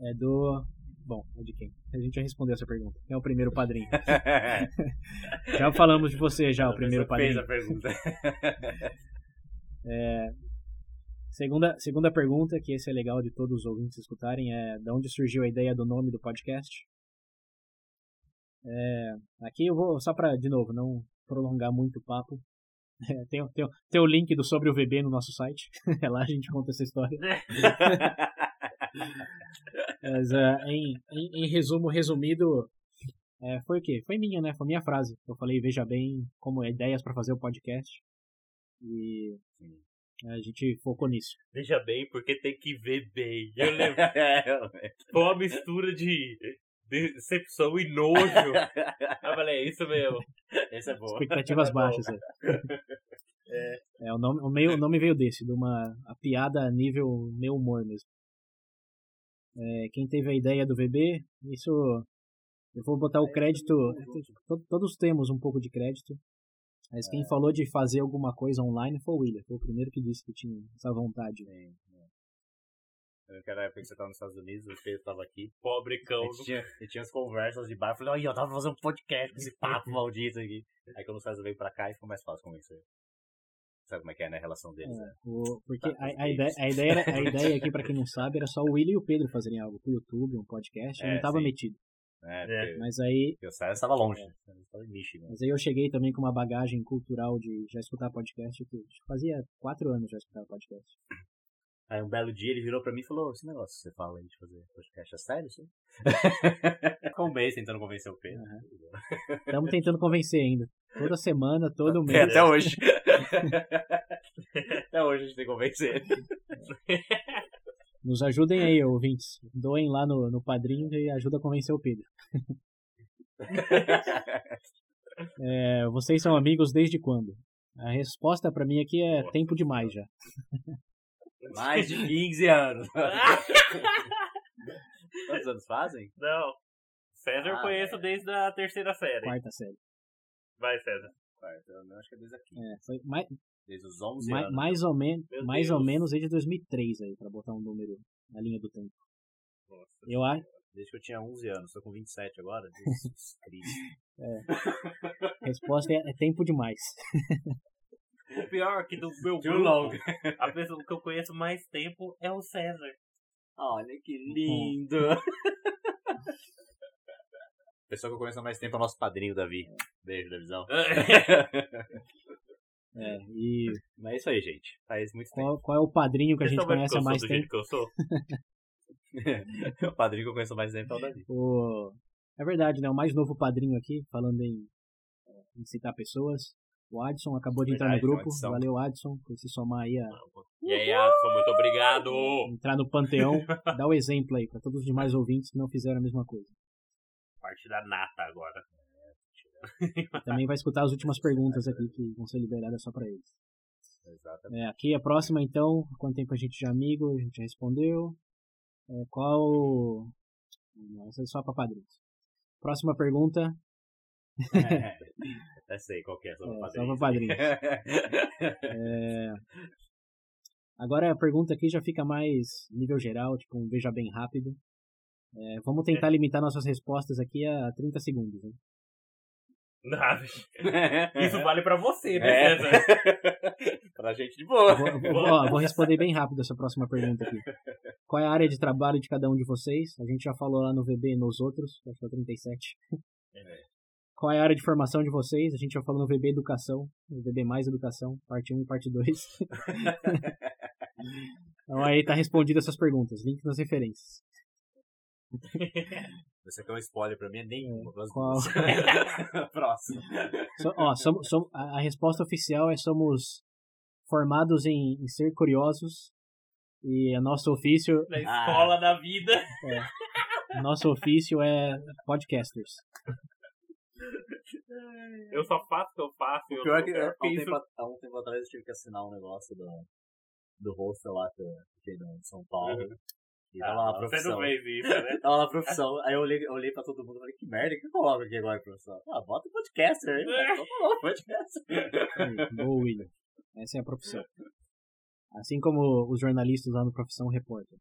é do Bom, é de quem? A gente já respondeu essa pergunta. Quem é o primeiro padrinho? já falamos de você já, o primeiro fez padrinho. a pergunta. É, segunda, segunda pergunta, que esse é legal de todos os ouvintes escutarem, é de onde surgiu a ideia do nome do podcast? É, aqui eu vou, só para, de novo, não prolongar muito o papo, é, tem, o- tem, tem o link do Sobre o VB no nosso site, é lá a gente conta essa história. Mas é, em, em, em resumo, resumido, é, foi o quê? Foi minha, né? Foi minha frase. Eu falei, veja bem, como é, ideias para fazer o podcast. E a gente focou nisso. Veja bem, porque tem que ver bem. Eu lembro. É, Foi uma mistura de decepção e nojo. Eu falei, é isso mesmo. Esse é bom. Expectativas Tá bom. baixas. É. É, o nome, o, meio, o nome veio desse, de uma a piada a nível meu humor mesmo. É, quem teve a ideia do VB, isso eu vou botar o crédito. to- Todos temos um pouco de crédito. Mas quem falou de fazer alguma coisa online foi o William. Foi o primeiro que disse que tinha essa vontade. Sim, sim. Eu lembro que era a época que você tava nos Estados Unidos, o Pedro tava aqui. Pobre cão. Gente tinha, tinha as conversas de bar. Eu falei, olha, eu tava fazendo um podcast com esse papo maldito aqui. Aí quando o César veio pra cá, ficou mais fácil convencer. Sabe como é que é, né? A relação deles, né? O- porque Tá, a, a ideia, a, ideia era- a ideia aqui, pra quem não sabe, era só o William e o Pedro fazerem algo pro YouTube, um podcast. Eu É, não tava sim. metido. É, É. porque, Mas aí porque o César estava longe. Estava em Michigan. Mas aí eu cheguei também com uma bagagem cultural de já escutar podcast. Que fazia quatro anos já escutava podcast. Aí um belo dia ele virou pra mim e falou: Esse negócio que você fala aí de fazer podcast é sério, um mês tentando convencer o Pedro. Estamos tentando convencer ainda. Toda semana, todo É, mês. até hoje. até hoje a gente tem que convencer. Nos ajudem aí, ouvintes. Doem lá no, no padrinho e ajuda a convencer o Pedro. É, vocês são amigos desde quando? A resposta pra mim aqui é tempo demais já. Mais de 15 anos. Quantos anos fazem? Não. César eu Ah, conheço é. desde a terceira série. Quarta série. Vai, César. Quarto, eu acho que é desde aqui. É, foi mais, Desde os 11 mais, anos. mais ou, men Meu mais ou Deus. menos desde 2003 aí, pra botar um número na linha do tempo. Nossa. Eu acho. Desde que eu tinha 11 anos. Tô com 27 agora. Jesus Cristo. A resposta é, é tempo demais. O pior é que do meu Too grupo, long. a pessoa que eu conheço mais tempo é o César. Olha que lindo. Pessoa que eu conheço há mais tempo é o nosso padrinho, Davi. Beijo, Davizão. É, e Mas é isso aí, gente. Faz muito qual, qual é o padrinho que a gente conhece há mais jeito tempo? que eu sou? tempo. o padrinho que eu conheço mais tempo é o Davi. O... É verdade, né? O mais novo padrinho aqui, falando em, em citar pessoas. O Adson acabou de entrar no grupo. Valeu, Adson, por se somar aí a E aí, Adson, muito obrigado. entrar no panteão. Dá o exemplo aí para todos os demais ouvintes que não fizeram a mesma coisa. Parte da nata agora. Também vai escutar as últimas perguntas aqui que vão ser liberadas só para eles. Exatamente. É, aqui a próxima, então. Quanto tempo a gente já é amigo? A gente já respondeu. É, qual. Não, essa é só para padrinhos. Próxima pergunta. É, até sei qual que é, só É, pra só pra padrinho. É, Agora a pergunta aqui já fica mais nível geral, tipo um veja bem rápido. É, vamos tentar limitar nossas respostas aqui a 30 segundos. Né? Nada. Isso vale pra você, É. César? pra gente de boa. Vou, vou- ó, vou responder bem rápido essa próxima pergunta aqui. Qual é a área de trabalho de cada um de vocês? A gente já falou lá no VB e nos outros, acho que é o 37. Qual é a área de formação de vocês? A gente já falou no VB Educação, no VB Mais Educação, parte 1 e parte 2. então aí tá respondido essas perguntas, link nas referências. Você quer um spoiler pra mim? É nenhuma. pelas Qual? Próximo. So- ó, somos, som- a, a resposta oficial é somos formados em, em ser curiosos e o nosso ofício, Na escola da vida. nosso ofício é podcasters. Eu só faço o que eu faço. O eu pior é não que quero, há um, tempo, há um tempo atrás eu tive que assinar um negócio do, do hostel lá que eu fiquei no São Paulo. E tava lá a Ah, você profissão. não fez isso, né? Tava lá a profissão. Aí eu olhei, eu olhei pra todo mundo e falei, que merda, o que eu coloco aqui agora, profissão? Ah, bota podcaster aí. cara. Então tá bom, podcaster. Boa, William. Essa é a profissão. Assim como os jornalistas lá no Profissão Repórter.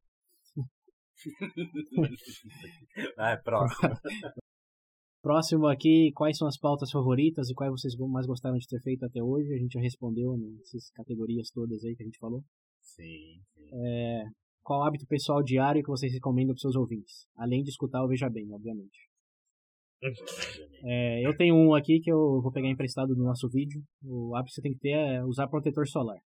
ah, é próximo. Próximo aqui, quais são as pautas favoritas e quais vocês mais gostaram de ter feito até hoje? A gente já respondeu nessas categorias todas aí que a gente falou. Sim, sim. É, qual hábito pessoal diário que vocês recomendam para seus ouvintes? Além de escutar o Veja Bem, obviamente. É, eu tenho um aqui que eu vou pegar emprestado do nosso vídeo. O hábito que você tem que ter é usar protetor solar.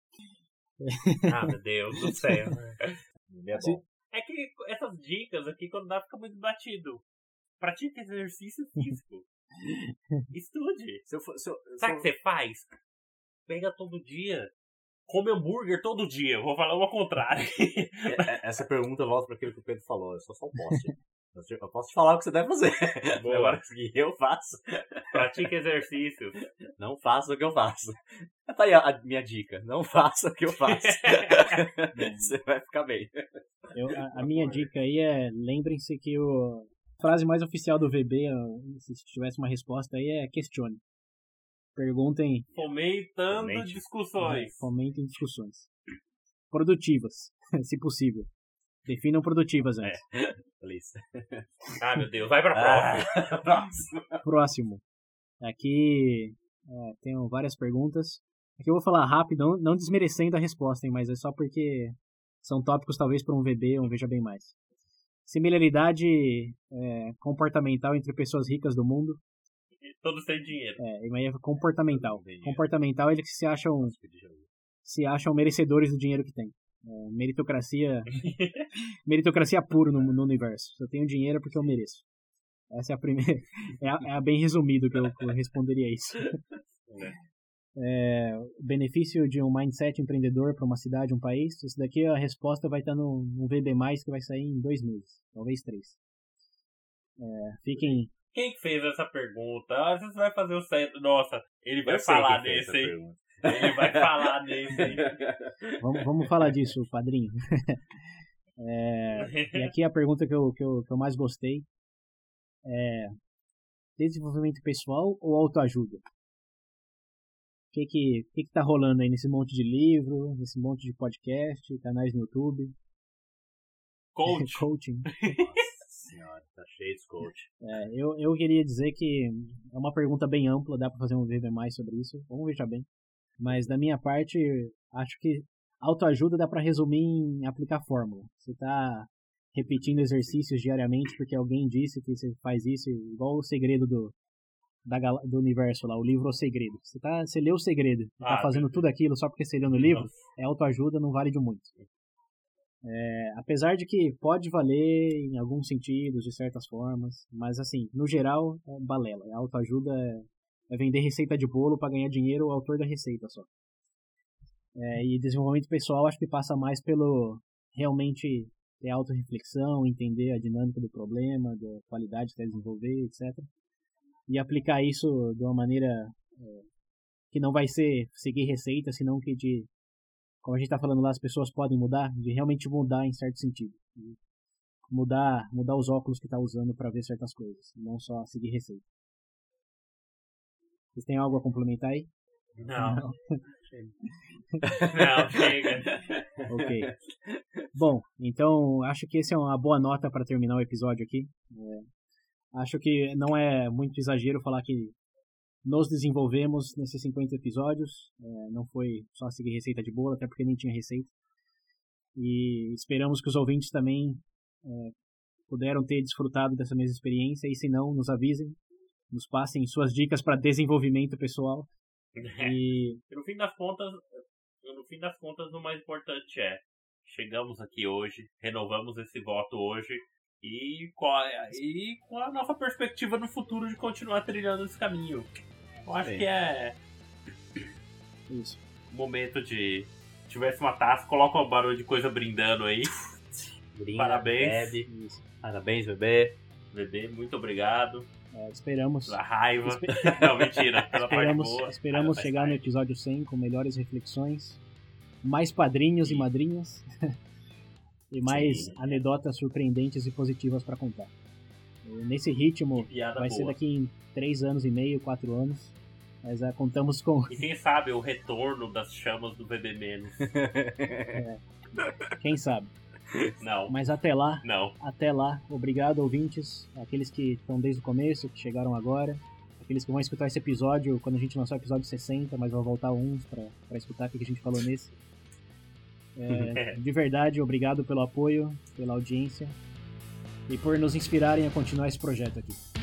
Ah, meu Deus do céu. É, bom. é que essas dicas aqui, quando dá, fica muito batido. Pratique exercício físico. Estude. Se eu for, se eu, Sabe o que você faz? Pega todo dia. Come hambúrguer todo dia. Vou falar o contrário. Essa pergunta volta para aquilo que o Pedro falou. Eu sou só um poste. Eu posso te falar o que você deve fazer. Boa. Agora que eu faço. Pratique exercícios. Não faça o que eu faço. Tá aí a minha dica. Não faça o que eu faço. você vai ficar bem. Eu, a, a, minha dica aí é: lembrem-se que o, frase mais oficial do VB, se tivesse uma resposta aí, é questione. Perguntem. Fomentando Fomente. discussões. É, fomentem discussões. Produtivas, se possível. Definam produtivas antes. É. Please. Ah, meu Deus. Vai pra próxima. Ah, próximo. Próximo. Aqui é, tenho várias perguntas. Aqui eu vou falar rápido, não, não desmerecendo a resposta, hein, mas é só porque são tópicos talvez para um VB ou um Veja Bem Mais. Similaridade é, comportamental entre pessoas ricas do mundo. Todos têm dinheiro. É, mas é comportamental. Comportamental eles que se acham se acham merecedores do dinheiro que têm. É, meritocracia meritocracia puro no, no, universo. Se eu tenho dinheiro porque eu mereço. Essa é a primeira. É, a, é a bem resumido que eu, eu responderia isso. É, o benefício de um mindset empreendedor para uma cidade, um país. Isso daqui a resposta vai estar no, no VB, que vai sair em dois meses, talvez três. É, fiquem. Quem que fez essa pergunta? Às vezes vai fazer o certo. Nossa, ele vai falar desse aí. Ele vai falar desse aí. Vamos, vamos falar disso, padrinho. É, e aqui a pergunta que eu, que, eu, que eu mais gostei é desenvolvimento pessoal ou autoajuda? O que que, que que tá rolando aí nesse monte de livro, nesse monte de podcast, canais no YouTube? Coach. Coaching. Nossa senhora, tá cheio de coach. É, eu, eu queria dizer que é uma pergunta bem ampla, dá para fazer um vídeo mais sobre isso, vamos ver já bem. Mas da minha parte, acho que autoajuda dá para resumir em aplicar fórmula. Você tá repetindo exercícios diariamente porque alguém disse que você faz isso, igual o segredo do, da, do universo lá, o livro O Segredo. Você, tá, você leu o segredo, ah, tá fazendo tudo aquilo só porque você leu no livro, é autoajuda, não vale de muito. É, apesar de que pode valer em alguns sentidos, de certas formas, mas assim, no geral, é balela. A autoajuda é, é vender receita de bolo para ganhar dinheiro o autor da receita só. É, e desenvolvimento pessoal acho que passa mais pelo realmente ter autorreflexão, entender a dinâmica do problema, da qualidade que quer desenvolver, etc. E aplicar isso de uma maneira é, que não vai ser seguir receita, senão que de, como a gente está falando lá, as pessoas podem mudar, de realmente mudar em certo sentido. Mudar, mudar os óculos que está usando para ver certas coisas, não só seguir receita. Vocês têm algo a complementar aí? Não. Não, Não chega. ok. Bom, então acho que essa é uma boa nota para terminar o episódio aqui. É, acho que não é muito exagero falar que nos desenvolvemos nesses 50 episódios. É, não foi só seguir receita de bolo, até porque nem tinha receita. E esperamos que os ouvintes também é, puderam ter desfrutado dessa mesma experiência. E se não, nos avisem, nos passem suas dicas para desenvolvimento pessoal. E... no fim das contas, no fim das contas, o mais importante é chegamos aqui hoje, renovamos esse voto hoje e com a, e com a nossa perspectiva no futuro de continuar trilhando esse caminho. Eu acho Sim. que é isso. Momento de tivesse uma taça, coloca um barulho de coisa brindando aí. Brinda, Parabéns. Bebe. Parabéns, bebê. Bebê, muito obrigado. É, esperamos. A raiva. Espe... Não, mentira. Pela esperamos parte boa. esperamos chegar no episódio 100 com melhores reflexões, mais padrinhos Sim. e madrinhas e mais Sim. anedotas surpreendentes e positivas para contar. E nesse ritmo, vai boa. ser daqui em três anos e meio, quatro anos. Mas ah, contamos com. E quem sabe o retorno das chamas do bebê Menos. Né? é. Quem sabe? Não. Mas até lá. Não. Até lá. Obrigado, ouvintes. Aqueles que estão desde o começo, que chegaram agora. Aqueles que vão escutar esse episódio quando a gente lançar o episódio 60, mas vão voltar uns para escutar o que a gente falou nesse. É, é, de verdade, obrigado pelo apoio, pela audiência e por nos inspirarem a continuar esse projeto aqui.